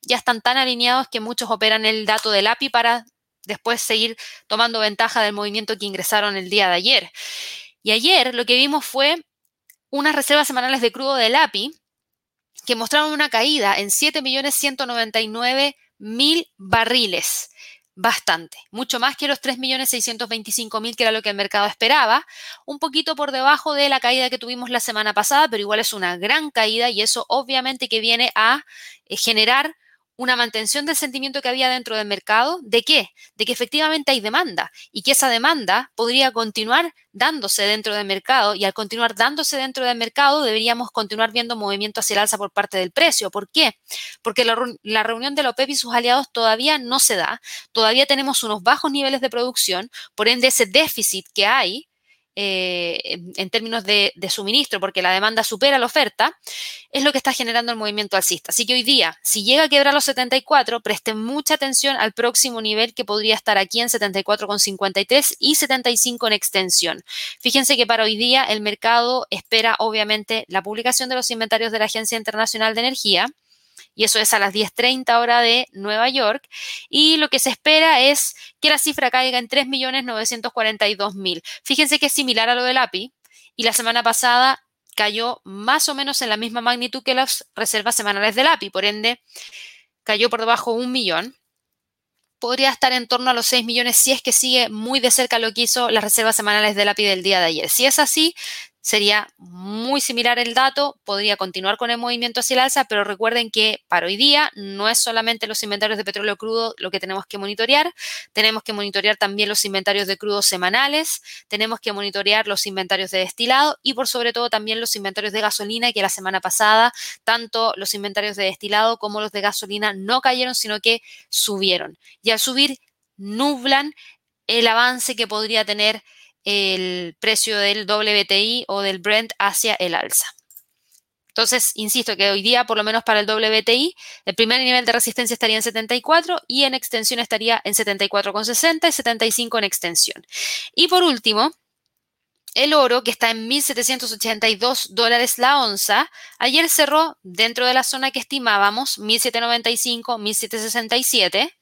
Speaker 1: ya están tan alineados que muchos operan el dato del API para después seguir tomando ventaja del movimiento que ingresaron el día de ayer. Y ayer lo que vimos fue unas reservas semanales de crudo del API que mostraron una caída en 7.199.000 barriles. Bastante, mucho más que los 3.625.000 que era lo que el mercado esperaba, un poquito por debajo de la caída que tuvimos la semana pasada, pero igual es una gran caída y eso obviamente que viene a eh, generar una mantención del sentimiento que había dentro del mercado. ¿De qué? De que efectivamente hay demanda y que esa demanda podría continuar dándose dentro del mercado y al continuar dándose dentro del mercado deberíamos continuar viendo movimiento hacia el alza por parte del precio. ¿Por qué? Porque la, reunión de la OPEP y sus aliados todavía no se da, todavía tenemos unos bajos niveles de producción, por ende ese déficit que hay eh, en, términos de, suministro, porque la demanda supera la oferta, es lo que está generando el movimiento alcista. Así que hoy día, si llega a quebrar los 74, presten mucha atención al próximo nivel que podría estar aquí en 74,53 y 75 en extensión. Fíjense que para hoy día el mercado espera obviamente la publicación de los inventarios de la Agencia Internacional de Energía y eso es a las 10.30 hora de Nueva York. Y lo que se espera es que la cifra caiga en 3.942.000. Fíjense que es similar a lo del API y la semana pasada cayó más o menos en la misma magnitud que las reservas semanales del API, por ende cayó por debajo de un millón podría estar en torno a los 6 millones si es que sigue muy de cerca lo que hizo las reservas semanales del API del día de ayer. Si es así, sería muy similar el dato, podría continuar con el movimiento hacia el alza, pero recuerden que para hoy día no es solamente los inventarios de petróleo crudo lo que tenemos que monitorear, tenemos que monitorear también los inventarios de crudo semanales, tenemos que monitorear los inventarios de destilado y por sobre todo también los inventarios de gasolina, que la semana pasada tanto los inventarios de destilado como los de gasolina no cayeron, sino que subieron. Y al subir, nublan el avance que podría tener el precio del WTI o del Brent hacia el alza. Entonces, insisto que hoy día, por lo menos para el WTI, el primer nivel de resistencia estaría en 74 y en extensión estaría en 74,60 y 75 en extensión. Y por último, el oro, que está en 1.782 dólares la onza, ayer cerró dentro de la zona que estimábamos, 1.795, 1.767,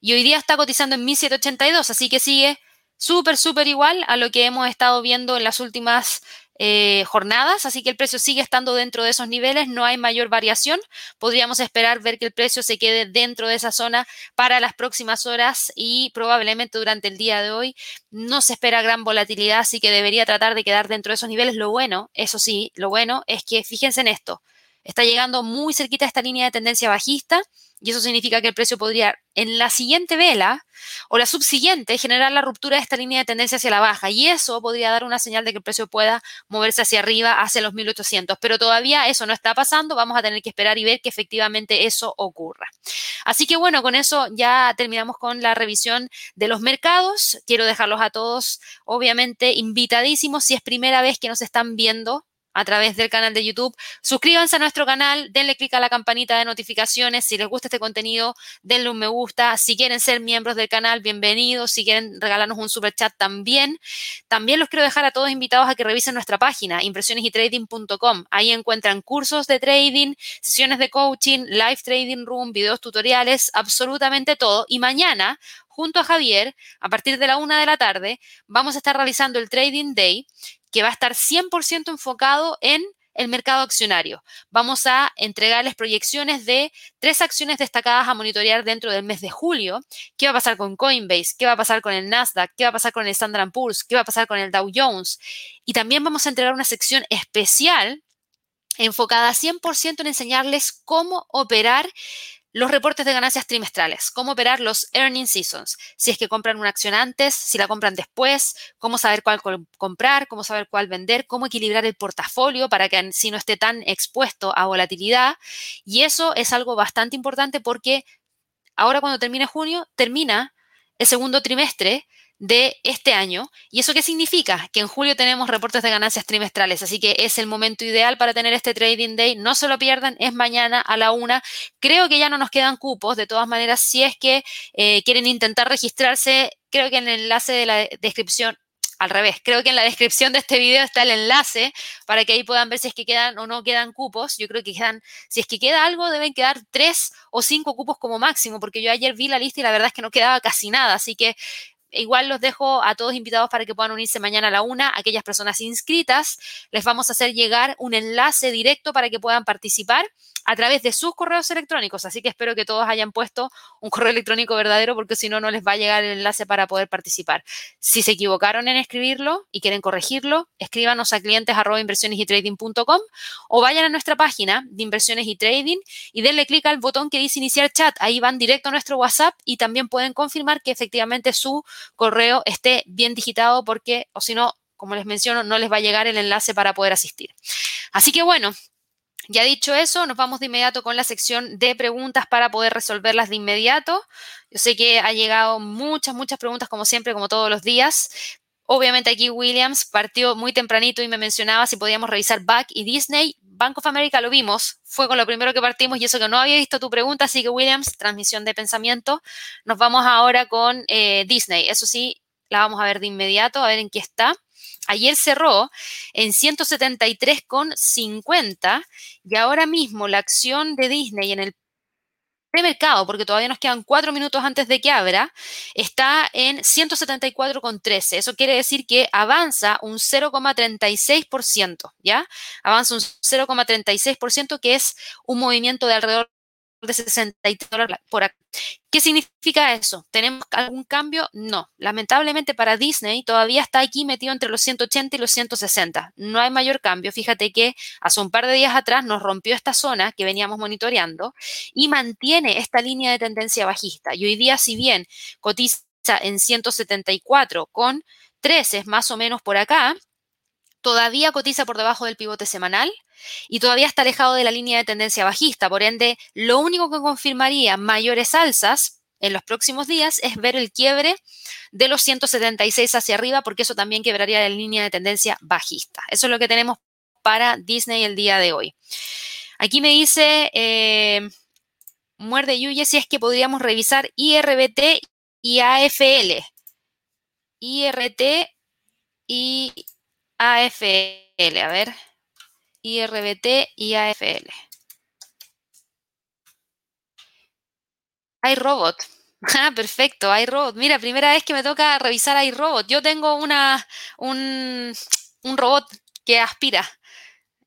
Speaker 1: y hoy día está cotizando en 1.782, así que sigue súper, súper igual a lo que hemos estado viendo en las últimas eh, jornadas, así que el precio sigue estando dentro de esos niveles, no hay mayor variación. Podríamos esperar ver que el precio se quede dentro de esa zona para las próximas horas y probablemente durante el día de hoy no se espera gran volatilidad, así que debería tratar de quedar dentro de esos niveles. Lo bueno, eso sí, lo bueno es que fíjense en esto, está llegando muy cerquita a esta línea de tendencia bajista y eso significa que el precio podría en la siguiente vela o la subsiguiente generar la ruptura de esta línea de tendencia hacia la baja y eso podría dar una señal de que el precio pueda moverse hacia arriba hacia los 1800, pero todavía eso no está pasando, vamos a tener que esperar y ver que efectivamente eso ocurra. Así que bueno, con eso ya terminamos con la revisión de los mercados. Quiero dejarlos a todos obviamente invitadísimos si es primera vez que nos están viendo a través del canal de YouTube. Suscríbanse a nuestro canal, denle clic a la campanita de notificaciones. Si les gusta este contenido, denle un me gusta. Si quieren ser miembros del canal, bienvenidos. Si quieren regalarnos un super chat también. También los quiero dejar a todos invitados a que revisen nuestra página, impresionesytrading.com. Ahí encuentran cursos de trading, sesiones de coaching, live trading room, videos tutoriales, absolutamente todo. Y mañana junto a Javier, a partir de la una de la tarde, vamos a estar realizando el Trading Day, que va a estar 100% enfocado en el mercado accionario. Vamos a entregarles proyecciones de tres acciones destacadas a monitorear dentro del mes de julio. ¿Qué va a pasar con Coinbase? ¿Qué va a pasar con el Nasdaq? ¿Qué va a pasar con el Standard Poor's? ¿Qué va a pasar con el Dow Jones? Y también vamos a entregar una sección especial enfocada 100% en enseñarles cómo operar los reportes de ganancias trimestrales, cómo operar los earning seasons, si es que compran una acción antes, si la compran después, cómo saber cuál comprar, cómo saber cuál vender, cómo equilibrar el portafolio para que si no esté tan expuesto a volatilidad. Y eso es algo bastante importante porque ahora cuando termine junio, termina el segundo trimestre de este año. ¿Y eso qué significa? Que en julio tenemos reportes de ganancias trimestrales, así que es el momento ideal para tener este Trading Day. No se lo pierdan, es mañana a la una. Creo que ya no nos quedan cupos, de todas maneras, si es que eh, quieren intentar registrarse, creo que en el enlace de la descripción al revés, creo que en la descripción de este video está el enlace para que ahí puedan ver si es que quedan o no quedan cupos. Yo creo que quedan, si es que queda algo, deben quedar tres o cinco cupos como máximo, porque yo ayer vi la lista y la verdad es que no quedaba casi nada. Así que igual los dejo a todos invitados para que puedan unirse mañana a la una. Aquellas personas inscritas, les vamos a hacer llegar un enlace directo para que puedan participar a través de sus correos electrónicos. Así que espero que todos hayan puesto un correo electrónico verdadero porque si no, no les va a llegar el enlace para poder participar. Si se equivocaron en escribirlo y quieren corregirlo, escríbanos a clientes o vayan a nuestra página de inversiones y trading y denle clic al botón que dice iniciar chat. Ahí van directo a nuestro WhatsApp y también pueden confirmar que efectivamente su correo esté bien digitado porque, o si no, como les menciono, no les va a llegar el enlace para poder asistir. Así que bueno, ya dicho eso, nos vamos de inmediato con la sección de preguntas para poder resolverlas de inmediato. Yo sé que ha llegado muchas, muchas preguntas como siempre, como todos los días. Obviamente aquí Williams partió muy tempranito y me mencionaba si podíamos revisar Back y Disney. Bank of America lo vimos, fue con lo primero que partimos y eso que no había visto tu pregunta, así que Williams, transmisión de pensamiento. Nos vamos ahora con eh, Disney. Eso sí, la vamos a ver de inmediato, a ver en qué está. Ayer cerró en 173,50 y ahora mismo la acción de Disney en el premercado, porque todavía nos quedan cuatro minutos antes de que abra, está en 174,13. Eso quiere decir que avanza un 0,36%, ¿ya? Avanza un 0,36%, que es un movimiento de alrededor de 60 dólares por acá. ¿Qué significa eso? ¿Tenemos algún cambio? No. Lamentablemente para Disney todavía está aquí metido entre los 180 y los 160. No hay mayor cambio. Fíjate que hace un par de días atrás nos rompió esta zona que veníamos monitoreando y mantiene esta línea de tendencia bajista. Y hoy día, si bien cotiza en 174 con 13 más o menos por acá, todavía cotiza por debajo del pivote semanal y todavía está alejado de la línea de tendencia bajista. Por ende, lo único que confirmaría mayores alzas en los próximos días es ver el quiebre de los 176 hacia arriba, porque eso también quebraría la línea de tendencia bajista. Eso es lo que tenemos para Disney el día de hoy. Aquí me dice eh, Muerde Yuye si es que podríamos revisar IRBT y AFL. IRT y AFL, a ver, IRBT y AFL. iRobot. Ah, perfecto, iRobot. Mira, primera vez que me toca revisar iRobot. Yo tengo una, un, un robot que aspira,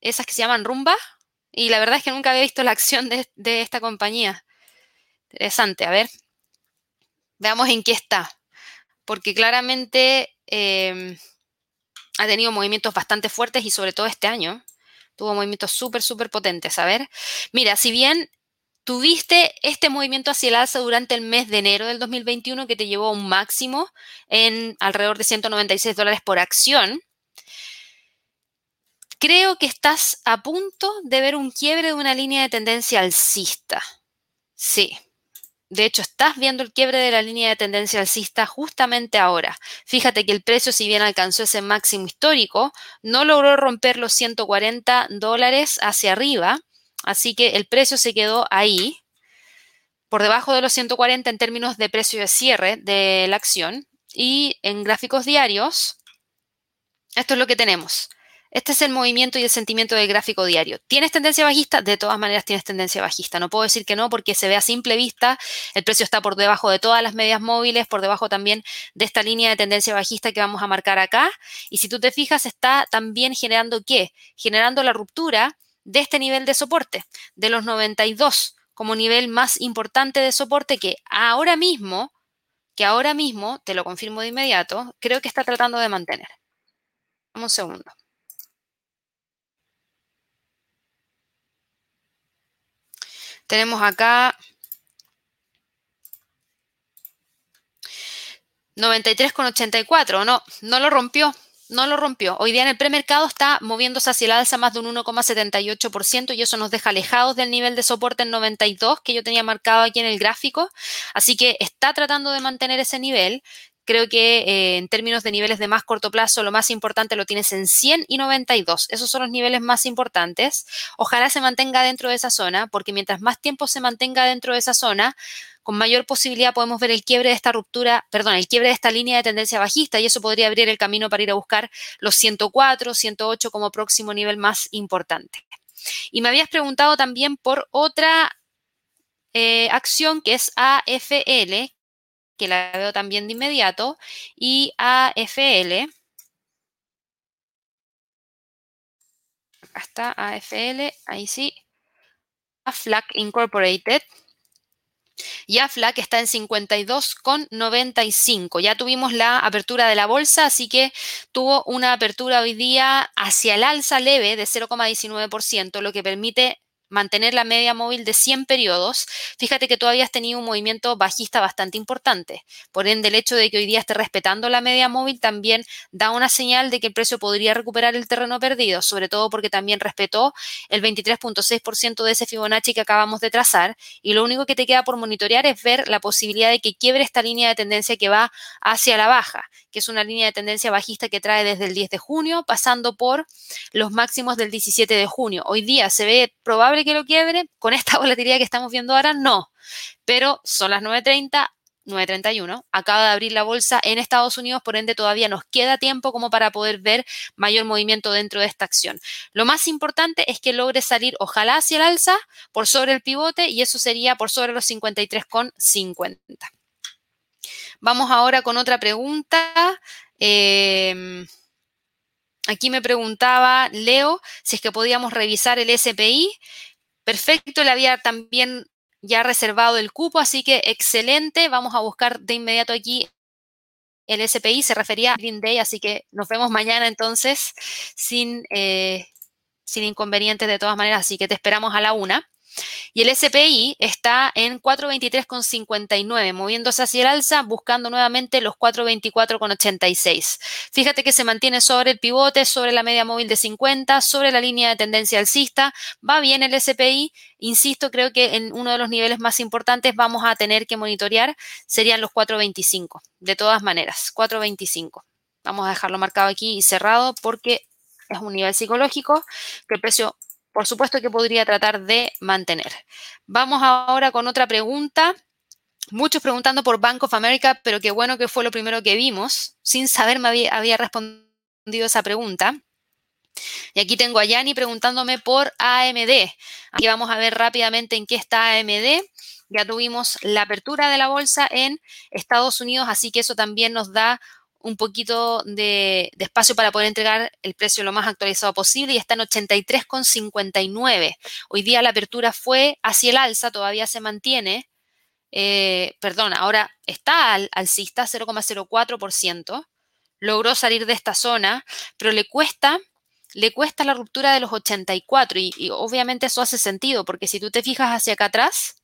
Speaker 1: esas que se llaman rumba, y la verdad es que nunca había visto la acción de, esta compañía. Interesante, a ver. Veamos en qué está. Porque claramente em, ha tenido movimientos bastante fuertes y sobre todo este año. Tuvo movimientos súper, súper potentes. A ver. Mira, si bien tuviste este movimiento hacia el alza durante el mes de enero del 2021 que te llevó a un máximo en alrededor de 196 dólares por acción, Creo que estás a punto de ver un quiebre de una línea de tendencia alcista. Sí. De hecho, estás viendo el quiebre de la línea de tendencia alcista justamente ahora. Fíjate que el precio, si bien alcanzó ese máximo histórico, no logró romper los 140 dólares hacia arriba. Así que el precio se quedó ahí, por debajo de los 140 en términos de precio de cierre de la acción. Y en gráficos diarios, esto es lo que tenemos. Este es el movimiento y el sentimiento del gráfico diario. ¿Tienes tendencia bajista? De todas maneras tienes tendencia bajista. No puedo decir que no porque se ve a simple vista. El precio está por debajo de todas las medias móviles, por debajo también de esta línea de tendencia bajista que vamos a marcar acá. Y si tú te fijas, está también generando qué? Generando la ruptura de este nivel de soporte, de los 92 como nivel más importante de soporte que ahora mismo, que ahora mismo, te lo confirmo de inmediato, creo que está tratando de mantener. un segundo. Tenemos acá 93,84. No, no lo rompió. No lo rompió. Hoy día en el premercado está moviéndose hacia el alza más de un 1,78% y eso nos deja alejados del nivel de soporte en 92 que yo tenía marcado aquí en el gráfico. Así que está tratando de mantener ese nivel. Creo que eh, en términos de niveles de más corto plazo, lo más importante lo tienes en 100 y 92. Esos son los niveles más importantes. Ojalá se mantenga dentro de esa zona, porque mientras más tiempo se mantenga dentro de esa zona, con mayor posibilidad podemos ver el quiebre de esta ruptura, perdón, el quiebre de esta línea de tendencia bajista y eso podría abrir el camino para ir a buscar los 104, 108 como próximo nivel más importante. Y me habías preguntado también por otra eh, acción que es AFL, que la veo también de inmediato, y AFL. Está AFL, ahí sí. AFLAC Incorporated. Y AFLAC está en 52,95. Ya tuvimos la apertura de la bolsa, así que tuvo una apertura hoy día hacia el alza leve de 0,19%, lo que permite mantener la media móvil de 100 periodos, fíjate que todavía has tenido un movimiento bajista bastante importante. Por ende, el hecho de que hoy día esté respetando la media móvil también da una señal de que el precio podría recuperar el terreno perdido, sobre todo porque también respetó el 23.6% de ese Fibonacci que acabamos de trazar y lo único que te queda por monitorear es ver la posibilidad de que quiebre esta línea de tendencia que va hacia la baja, que es una línea de tendencia bajista que trae desde el 10 de junio, pasando por los máximos del 17 de junio. Hoy día se ve probable que lo quiebre. Con esta volatilidad que estamos viendo ahora, no. Pero son las 9.30, 9.31. Acaba de abrir la bolsa en Estados Unidos, por ende todavía nos queda tiempo como para poder ver mayor movimiento dentro de esta acción. Lo más importante es que logre salir, ojalá hacia el alza, por sobre el pivote y eso sería por sobre los 53,50. Vamos ahora con otra pregunta. Eh, aquí me preguntaba Leo si es que podíamos revisar el SPI. Perfecto, le había también ya reservado el cupo, así que excelente. Vamos a buscar de inmediato aquí el SPI, se refería a Green Day, así que nos vemos mañana entonces sin, eh, sin inconvenientes de todas maneras, así que te esperamos a la una. Y el SPI está en 423,59, moviéndose hacia el alza, buscando nuevamente los 424,86. Fíjate que se mantiene sobre el pivote, sobre la media móvil de 50, sobre la línea de tendencia alcista. Va bien el SPI. Insisto, creo que en uno de los niveles más importantes vamos a tener que monitorear serían los 425. De todas maneras, 425. Vamos a dejarlo marcado aquí y cerrado porque es un nivel psicológico que el precio por supuesto que podría tratar de mantener. Vamos ahora con otra pregunta. Muchos preguntando por Bank of America, pero qué bueno que fue lo primero que vimos. Sin saber me había, respondido esa pregunta. Y aquí tengo a Yanni preguntándome por AMD. Aquí vamos a ver rápidamente en qué está AMD. Ya tuvimos la apertura de la bolsa en Estados Unidos, así que eso también nos da un poquito de, espacio para poder entregar el precio lo más actualizado posible y está en 83,59. Hoy día la apertura fue hacia el alza, todavía se mantiene. Eh, perdón, ahora está al, alcista 0,04%. Logró salir de esta zona, pero le cuesta le cuesta la ruptura de los 84 y, y, obviamente eso hace sentido porque si tú te fijas hacia acá atrás,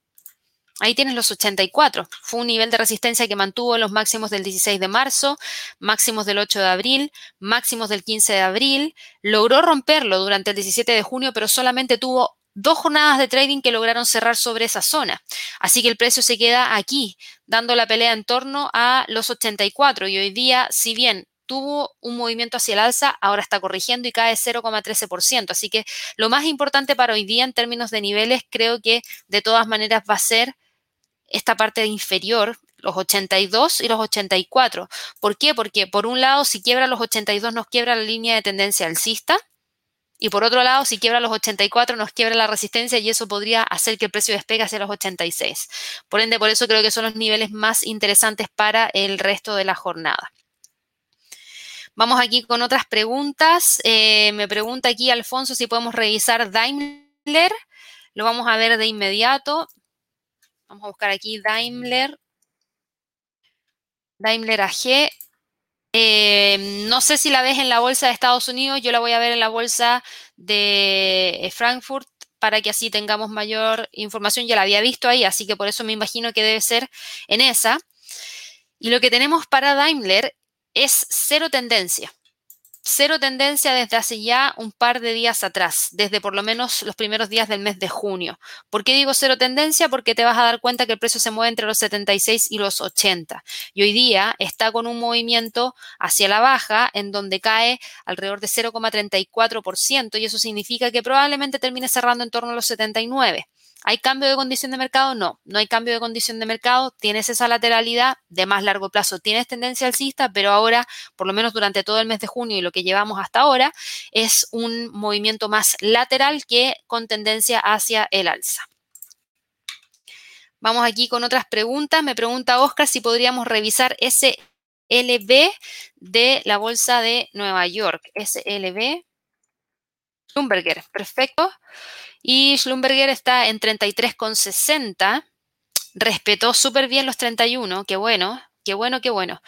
Speaker 1: Ahí tienes los 84. Fue un nivel de resistencia que mantuvo los máximos del 16 de marzo, máximos del 8 de abril, máximos del 15 de abril. Logró romperlo durante el 17 de junio, pero solamente tuvo dos jornadas de trading que lograron cerrar sobre esa zona. Así que el precio se queda aquí, dando la pelea en torno a los 84. Y hoy día, si bien tuvo un movimiento hacia el alza, ahora está corrigiendo y cae 0,13%. Así que lo más importante para hoy día en términos de niveles, creo que de todas maneras va a ser esta parte inferior, los 82 y los 84. ¿Por qué? Porque por un lado, si quiebra los 82 nos quiebra la línea de tendencia alcista y por otro lado, si quiebra los 84 nos quiebra la resistencia y eso podría hacer que el precio despegue hacia los 86. Por ende, por eso creo que son los niveles más interesantes para el resto de la jornada. Vamos aquí con otras preguntas. Eh, me pregunta aquí Alfonso si podemos revisar Daimler. Lo vamos a ver de inmediato. Vamos a buscar aquí Daimler. Daimler AG. Eh, no sé si la ves en la bolsa de Estados Unidos, yo la voy a ver en la bolsa de eh, Frankfurt para que así tengamos mayor información. Ya la había visto ahí, así que por eso me imagino que debe ser en esa. Y lo que tenemos para Daimler es cero tendencia cero tendencia desde hace ya un par de días atrás, desde por lo menos los primeros días del mes de junio. ¿Por qué digo cero tendencia? Porque te vas a dar cuenta que el precio se mueve entre los 76 y los 80. Y hoy día está con un movimiento hacia la baja en donde cae alrededor de 0,34% y eso significa que probablemente termine cerrando en torno a los 79. ¿Hay cambio de condición de mercado? No, no hay cambio de condición de mercado. Tienes esa lateralidad de más largo plazo. Tienes tendencia alcista, pero ahora, por lo menos durante todo el mes de junio y lo que llevamos hasta ahora, es un movimiento más lateral que con tendencia hacia el alza. Vamos aquí con otras preguntas. Me pregunta Oscar si podríamos revisar ese LB de la bolsa de Nueva York. SLB. Bloomberger, perfecto. Y Schlumberger está en 33,60. Respetó súper bien los 31, qué bueno, qué bueno, qué bueno.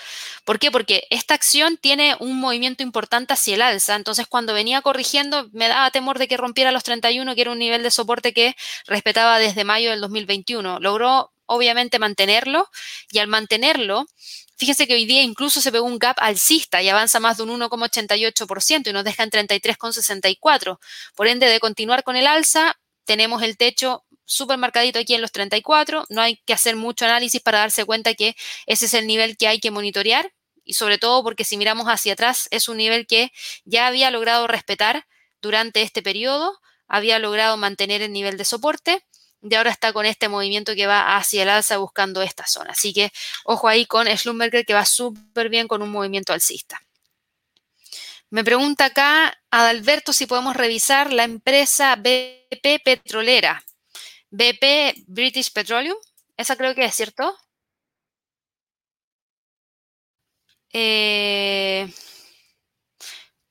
Speaker 1: ¿Por qué? Porque esta acción tiene un movimiento importante hacia el alza. Entonces, cuando venía corrigiendo, me daba temor de que rompiera los 31, que era un nivel de soporte que respetaba desde mayo del 2021. Logró, obviamente, mantenerlo y al mantenerlo, Fíjense que hoy día incluso se pegó un gap alcista y avanza más de un 1,88% y nos deja en 33,64. Por ende, de continuar con el alza, tenemos el techo súper marcadito aquí en los 34. No hay que hacer mucho análisis para darse cuenta que ese es el nivel que hay que monitorear y sobre todo porque si miramos hacia atrás es un nivel que ya había logrado respetar durante este periodo, había logrado mantener el nivel de soporte y ahora está con este movimiento que va hacia el alza buscando esta zona. Así que ojo ahí con Schlumberger que va súper bien con un movimiento alcista. Me pregunta acá Adalberto si podemos revisar la empresa BP Petrolera. BP British Petroleum. Esa creo que es, ¿cierto? Eh,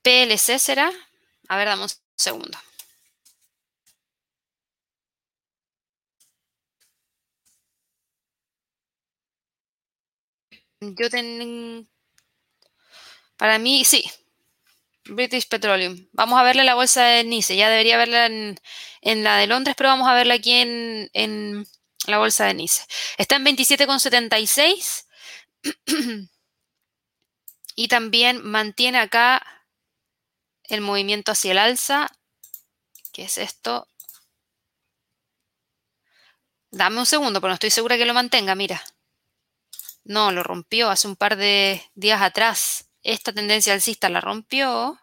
Speaker 1: PLC será. A ver, dame un segundo. Yo. Para mí, sí. British Petroleum. Vamos a verle la bolsa de Nice. Ya debería verla en, la de Londres, pero vamos a verla aquí en, en la bolsa de Nice. Está en 27,76. y también mantiene acá el movimiento hacia el alza. ¿Qué es esto? Dame un segundo, pero no estoy segura que lo mantenga, mira. No, lo rompió hace un par de días atrás. Esta tendencia alcista la rompió.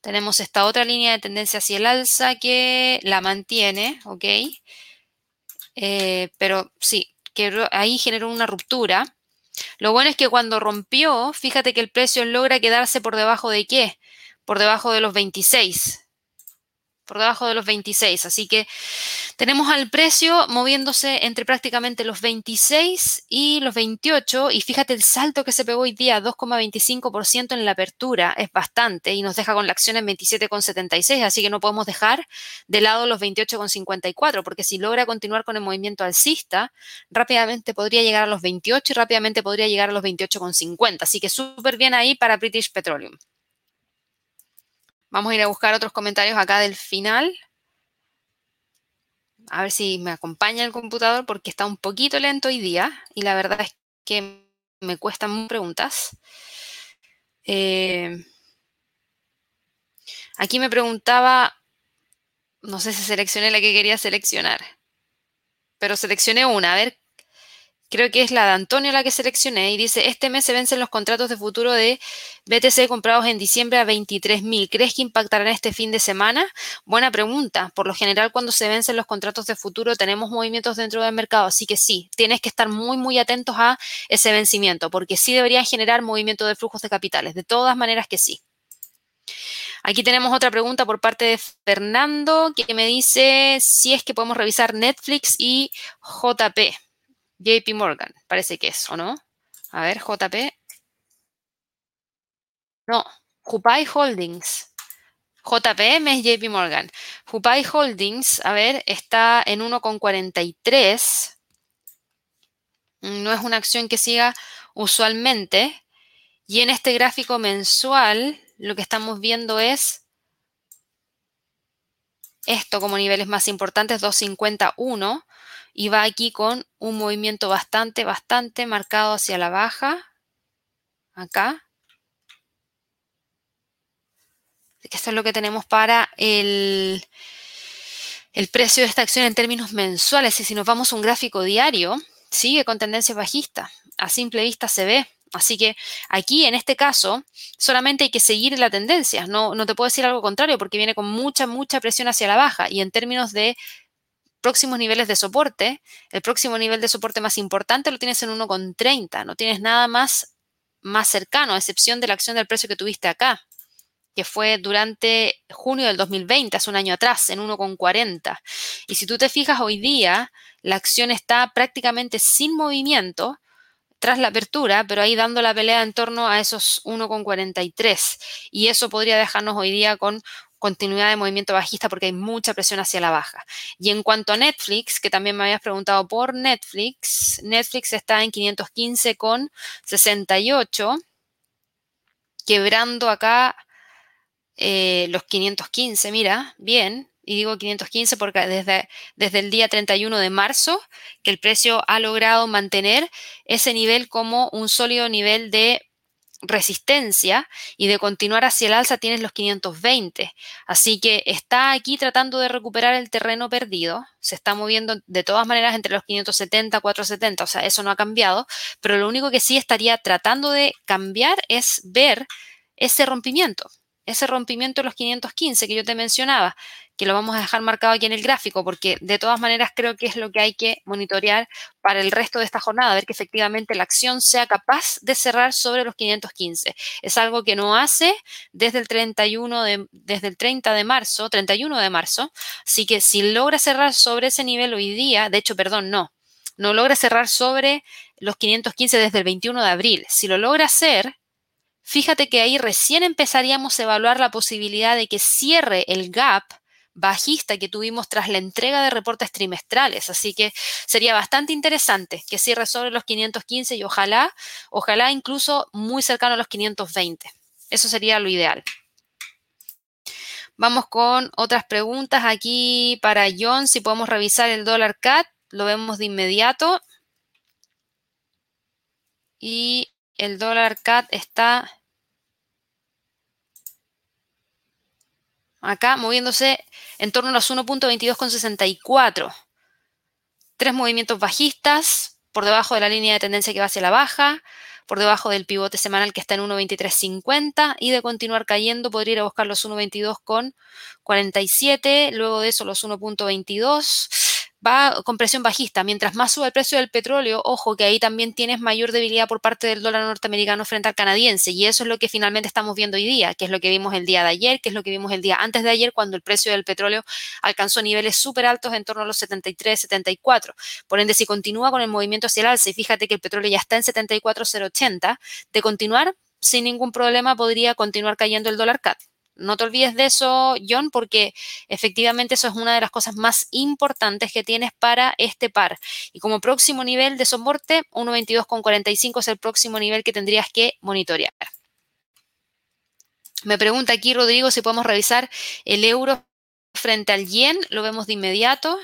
Speaker 1: Tenemos esta otra línea de tendencia hacia el alza que la mantiene, ¿ok? Eh, pero sí, que ahí generó una ruptura. Lo bueno es que cuando rompió, fíjate que el precio logra quedarse por debajo de qué? Por debajo de los 26. Por debajo de los 26. Así que tenemos al precio moviéndose entre prácticamente los 26 y los 28. Y fíjate el salto que se pegó hoy día, 2,25% en la apertura. Es bastante y nos deja con la acción en 27,76. Así que no podemos dejar de lado los 28,54 porque si logra continuar con el movimiento alcista, rápidamente podría llegar a los 28 y rápidamente podría llegar a los 28,50. Así que súper bien ahí para British Petroleum. Vamos a ir a buscar otros comentarios acá del final. A ver si me acompaña el computador porque está un poquito lento hoy día y la verdad es que me cuestan preguntas. Eh, aquí me preguntaba, no sé si seleccioné la que quería seleccionar, pero seleccioné una. A ver creo que es la de Antonio la que seleccioné, y dice, este mes se vencen los contratos de futuro de BTC comprados en diciembre a 23.000. ¿Crees que impactarán este fin de semana? Buena pregunta. Por lo general, cuando se vencen los contratos de futuro, tenemos movimientos dentro del mercado, así que sí, tienes que estar muy, muy atentos a ese vencimiento, porque sí debería generar movimiento de flujos de capitales. De todas maneras que sí. Aquí tenemos otra pregunta por parte de Fernando que me dice si es que podemos revisar Netflix y JP. JP Morgan, parece que es, ¿o no? A ver, JP. No, Jupai Holdings. JPM es JP Morgan. Jupai Holdings, a ver, está en 1,43. No es una acción que siga usualmente. Y en este gráfico mensual, lo que estamos viendo es esto como niveles más importantes, 251 y va aquí con un movimiento bastante, bastante marcado hacia la baja. Acá. Esto es lo que tenemos para el, el precio de esta acción en términos mensuales. Y si nos vamos a un gráfico diario, sigue con tendencia bajista. A simple vista se ve. Así que aquí, en este caso, solamente hay que seguir la tendencia. No, no te puedo decir algo contrario porque viene con mucha, mucha presión hacia la baja. Y en términos de próximos niveles de soporte, el próximo nivel de soporte más importante lo tienes en 1,30, no tienes nada más, más cercano, a excepción de la acción del precio que tuviste acá, que fue durante junio del 2020, hace un año atrás, en 1,40. Y si tú te fijas hoy día, la acción está prácticamente sin movimiento tras la apertura, pero ahí dando la pelea en torno a esos 1,43. Y eso podría dejarnos hoy día con continuidad de movimiento bajista porque hay mucha presión hacia la baja. Y en cuanto a Netflix, que también me habías preguntado por Netflix, Netflix está en 515 con 68, quebrando acá eh, los 515, mira, bien, y digo 515 porque desde, desde el día 31 de marzo que el precio ha logrado mantener ese nivel como un sólido nivel de resistencia y de continuar hacia el alza tienes los 520. Así que está aquí tratando de recuperar el terreno perdido. Se está moviendo de todas maneras entre los 570, 470, o sea, eso no ha cambiado, pero lo único que sí estaría tratando de cambiar es ver ese rompimiento, ese rompimiento de los 515 que yo te mencionaba que lo vamos a dejar marcado aquí en el gráfico, porque de todas maneras creo que es lo que hay que monitorear para el resto de esta jornada, ver que efectivamente la acción sea capaz de cerrar sobre los 515. Es algo que no hace desde el 31 de, desde el 30 de marzo, 31 de marzo, así que si logra cerrar sobre ese nivel hoy día, de hecho, perdón, no, no logra cerrar sobre los 515 desde el 21 de abril. Si lo logra hacer, fíjate que ahí recién empezaríamos a evaluar la posibilidad de que cierre el gap bajista que tuvimos tras la entrega de reportes trimestrales. Así que sería bastante interesante que cierre sobre los 515 y ojalá, ojalá incluso muy cercano a los 520. Eso sería lo ideal. Vamos con otras preguntas aquí para John. Si podemos revisar el dólar CAT, lo vemos de inmediato. Y el dólar CAT está acá moviéndose en torno a los 1.22,64. Tres movimientos bajistas por debajo de la línea de tendencia que va hacia la baja, por debajo del pivote semanal que está en 1.2350 y de continuar cayendo podría ir a buscar los 1.22 luego de eso los 1.22 va con presión bajista. Mientras más suba el precio del petróleo, ojo que ahí también tienes mayor debilidad por parte del dólar norteamericano frente al canadiense. Y eso es lo que finalmente estamos viendo hoy día, que es lo que vimos el día de ayer, que es lo que vimos el día antes de ayer, cuando el precio del petróleo alcanzó niveles súper altos en torno a los 73, 74. Por ende, si continúa con el movimiento hacia el alza, y fíjate que el petróleo ya está en 74,080, de continuar sin ningún problema podría continuar cayendo el dólar CAT. No te olvides de eso, John, porque efectivamente eso es una de las cosas más importantes que tienes para este par. Y como próximo nivel de soporte, 1.22,45 es el próximo nivel que tendrías que monitorear. Me pregunta aquí Rodrigo si podemos revisar el euro frente al yen. Lo vemos de inmediato.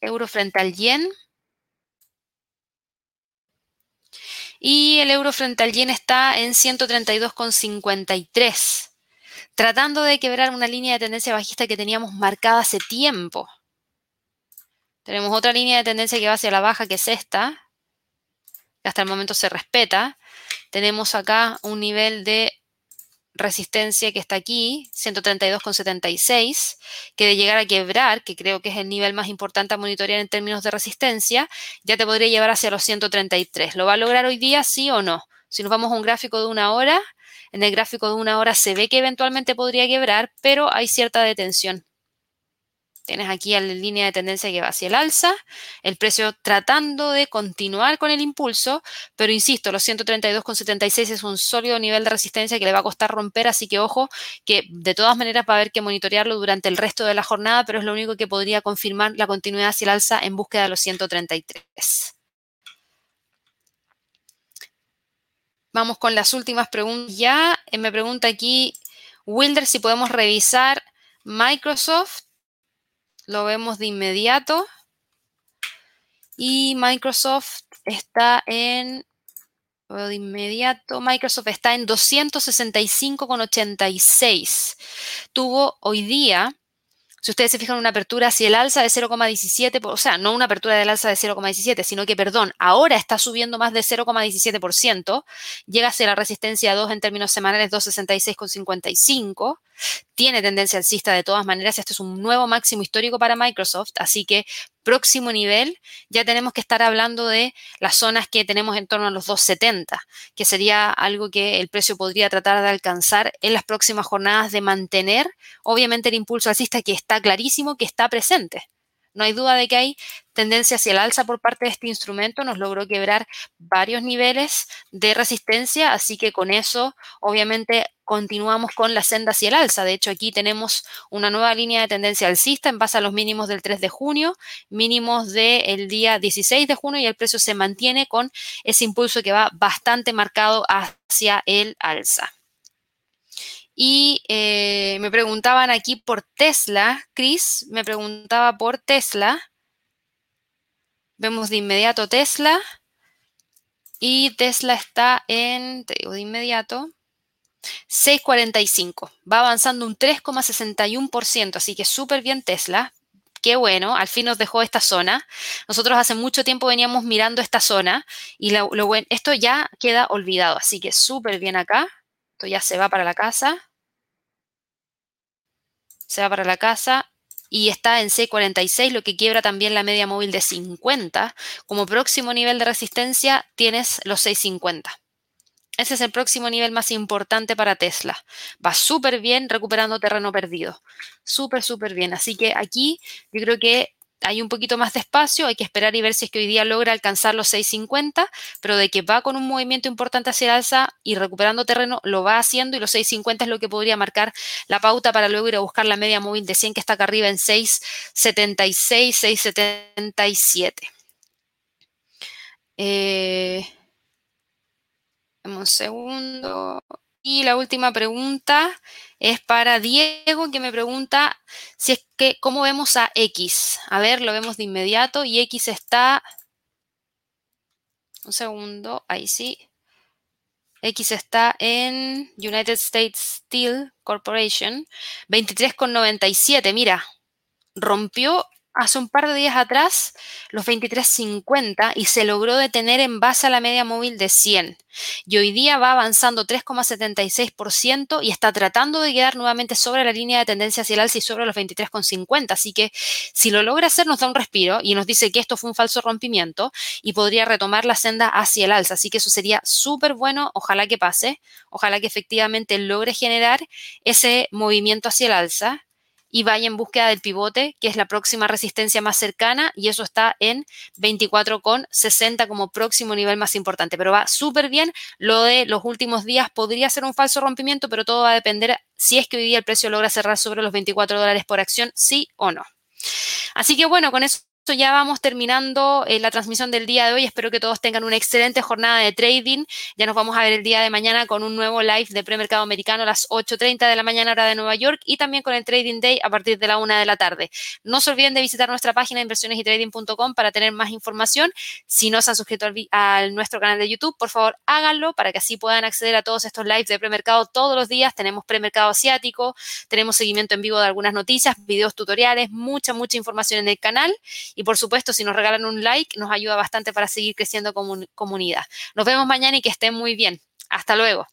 Speaker 1: Euro frente al yen. Y el euro frente al yen está en 132,53, tratando de quebrar una línea de tendencia bajista que teníamos marcada hace tiempo. Tenemos otra línea de tendencia que va hacia la baja, que es esta, que hasta el momento se respeta. Tenemos acá un nivel de resistencia que está aquí, 132,76, que de llegar a quebrar, que creo que es el nivel más importante a monitorear en términos de resistencia, ya te podría llevar hacia los 133. ¿Lo va a lograr hoy día, sí o no? Si nos vamos a un gráfico de una hora, en el gráfico de una hora se ve que eventualmente podría quebrar, pero hay cierta detención. Tienes aquí la línea de tendencia que va hacia el alza, el precio tratando de continuar con el impulso, pero insisto, los 132,76 es un sólido nivel de resistencia que le va a costar romper, así que ojo que de todas maneras va a haber que monitorearlo durante el resto de la jornada, pero es lo único que podría confirmar la continuidad hacia el alza en búsqueda de los 133. Vamos con las últimas preguntas ya. Eh, me pregunta aquí Wilder si podemos revisar Microsoft lo vemos de inmediato. Y Microsoft está en, de inmediato, Microsoft está en 265,86. Tuvo hoy día si ustedes se fijan, una apertura hacia el alza de 0,17, o sea, no una apertura del alza de 0,17, sino que, perdón, ahora está subiendo más de 0,17%, llega hacia la resistencia 2 en términos semanales 266,55, tiene tendencia alcista de todas maneras, este es un nuevo máximo histórico para Microsoft, así que próximo nivel ya tenemos que estar hablando de las zonas que tenemos en torno a los 270, que sería algo que el precio podría tratar de alcanzar en las próximas jornadas de mantener, obviamente, el impulso alcista que está clarísimo que está presente. No hay duda de que hay tendencia hacia el alza por parte de este instrumento. Nos logró quebrar varios niveles de resistencia, así que con eso, obviamente, continuamos con la senda hacia el alza. De hecho, aquí tenemos una nueva línea de tendencia alcista en base a los mínimos del 3 de junio, mínimos del día 16 de junio y el precio se mantiene con ese impulso que va bastante marcado hacia el alza. Y eh, me preguntaban aquí por Tesla, Chris me preguntaba por Tesla. Vemos de inmediato Tesla. Y Tesla está en, te digo de inmediato, 6,45. Va avanzando un 3,61%, así que súper bien Tesla. Qué bueno, al fin nos dejó esta zona. Nosotros hace mucho tiempo veníamos mirando esta zona y lo, esto ya queda olvidado, así que súper bien acá. Esto ya se va para la casa. Se va para la casa y está en C46, lo que quiebra también la media móvil de 50. Como próximo nivel de resistencia tienes los 650. Ese es el próximo nivel más importante para Tesla. Va súper bien recuperando terreno perdido. Súper, súper bien. Así que aquí yo creo que hay un poquito más de espacio, hay que esperar y ver si es que hoy día logra alcanzar los 6.50, pero de que va con un movimiento importante hacia el alza y recuperando terreno, lo va haciendo y los 6.50 es lo que podría marcar la pauta para luego ir a buscar la media móvil de 100 que está acá arriba en 6.76, 6.77. Eh, un segundo. Y la última pregunta es para Diego, que me pregunta si es que, ¿cómo vemos a X? A ver, lo vemos de inmediato y X está... Un segundo, ahí sí. X está en United States Steel Corporation, 23,97. Mira, rompió hace un par de días atrás los 23.50 y se logró detener en base a la media móvil de 100. Y hoy día va avanzando 3,76% y está tratando de quedar nuevamente sobre la línea de tendencia hacia el alza y sobre los 23,50. Así que si lo logra hacer nos da un respiro y nos dice que esto fue un falso rompimiento y podría retomar la senda hacia el alza. Así que eso sería súper bueno. Ojalá que pase. Ojalá que efectivamente logre generar ese movimiento hacia el alza y vaya en búsqueda del pivote, que es la próxima resistencia más cercana, y eso está en 24,60 como próximo nivel más importante. Pero va súper bien. Lo de los últimos días podría ser un falso rompimiento, pero todo va a depender si es que hoy día el precio logra cerrar sobre los 24 dólares por acción, sí o no. Así que bueno, con eso ya vamos terminando eh, la transmisión del día de hoy. Espero que todos tengan una excelente jornada de trading. Ya nos vamos a ver el día de mañana con un nuevo live de premercado americano a las 8.30 de la mañana hora de Nueva York y también con el Trading Day a partir de la 1 de la tarde. No se olviden de visitar nuestra página inversionesytrading.com para tener más información. Si no se han suscrito a nuestro canal de YouTube, por favor háganlo para que así puedan acceder a todos estos lives de premercado todos los días. Tenemos premercado asiático, tenemos seguimiento en vivo de algunas noticias, videos tutoriales, mucha, mucha información en el canal y por supuesto, si nos regalan un like, nos ayuda bastante para seguir creciendo como comunidad. Nos vemos mañana y que estén muy bien. Hasta luego.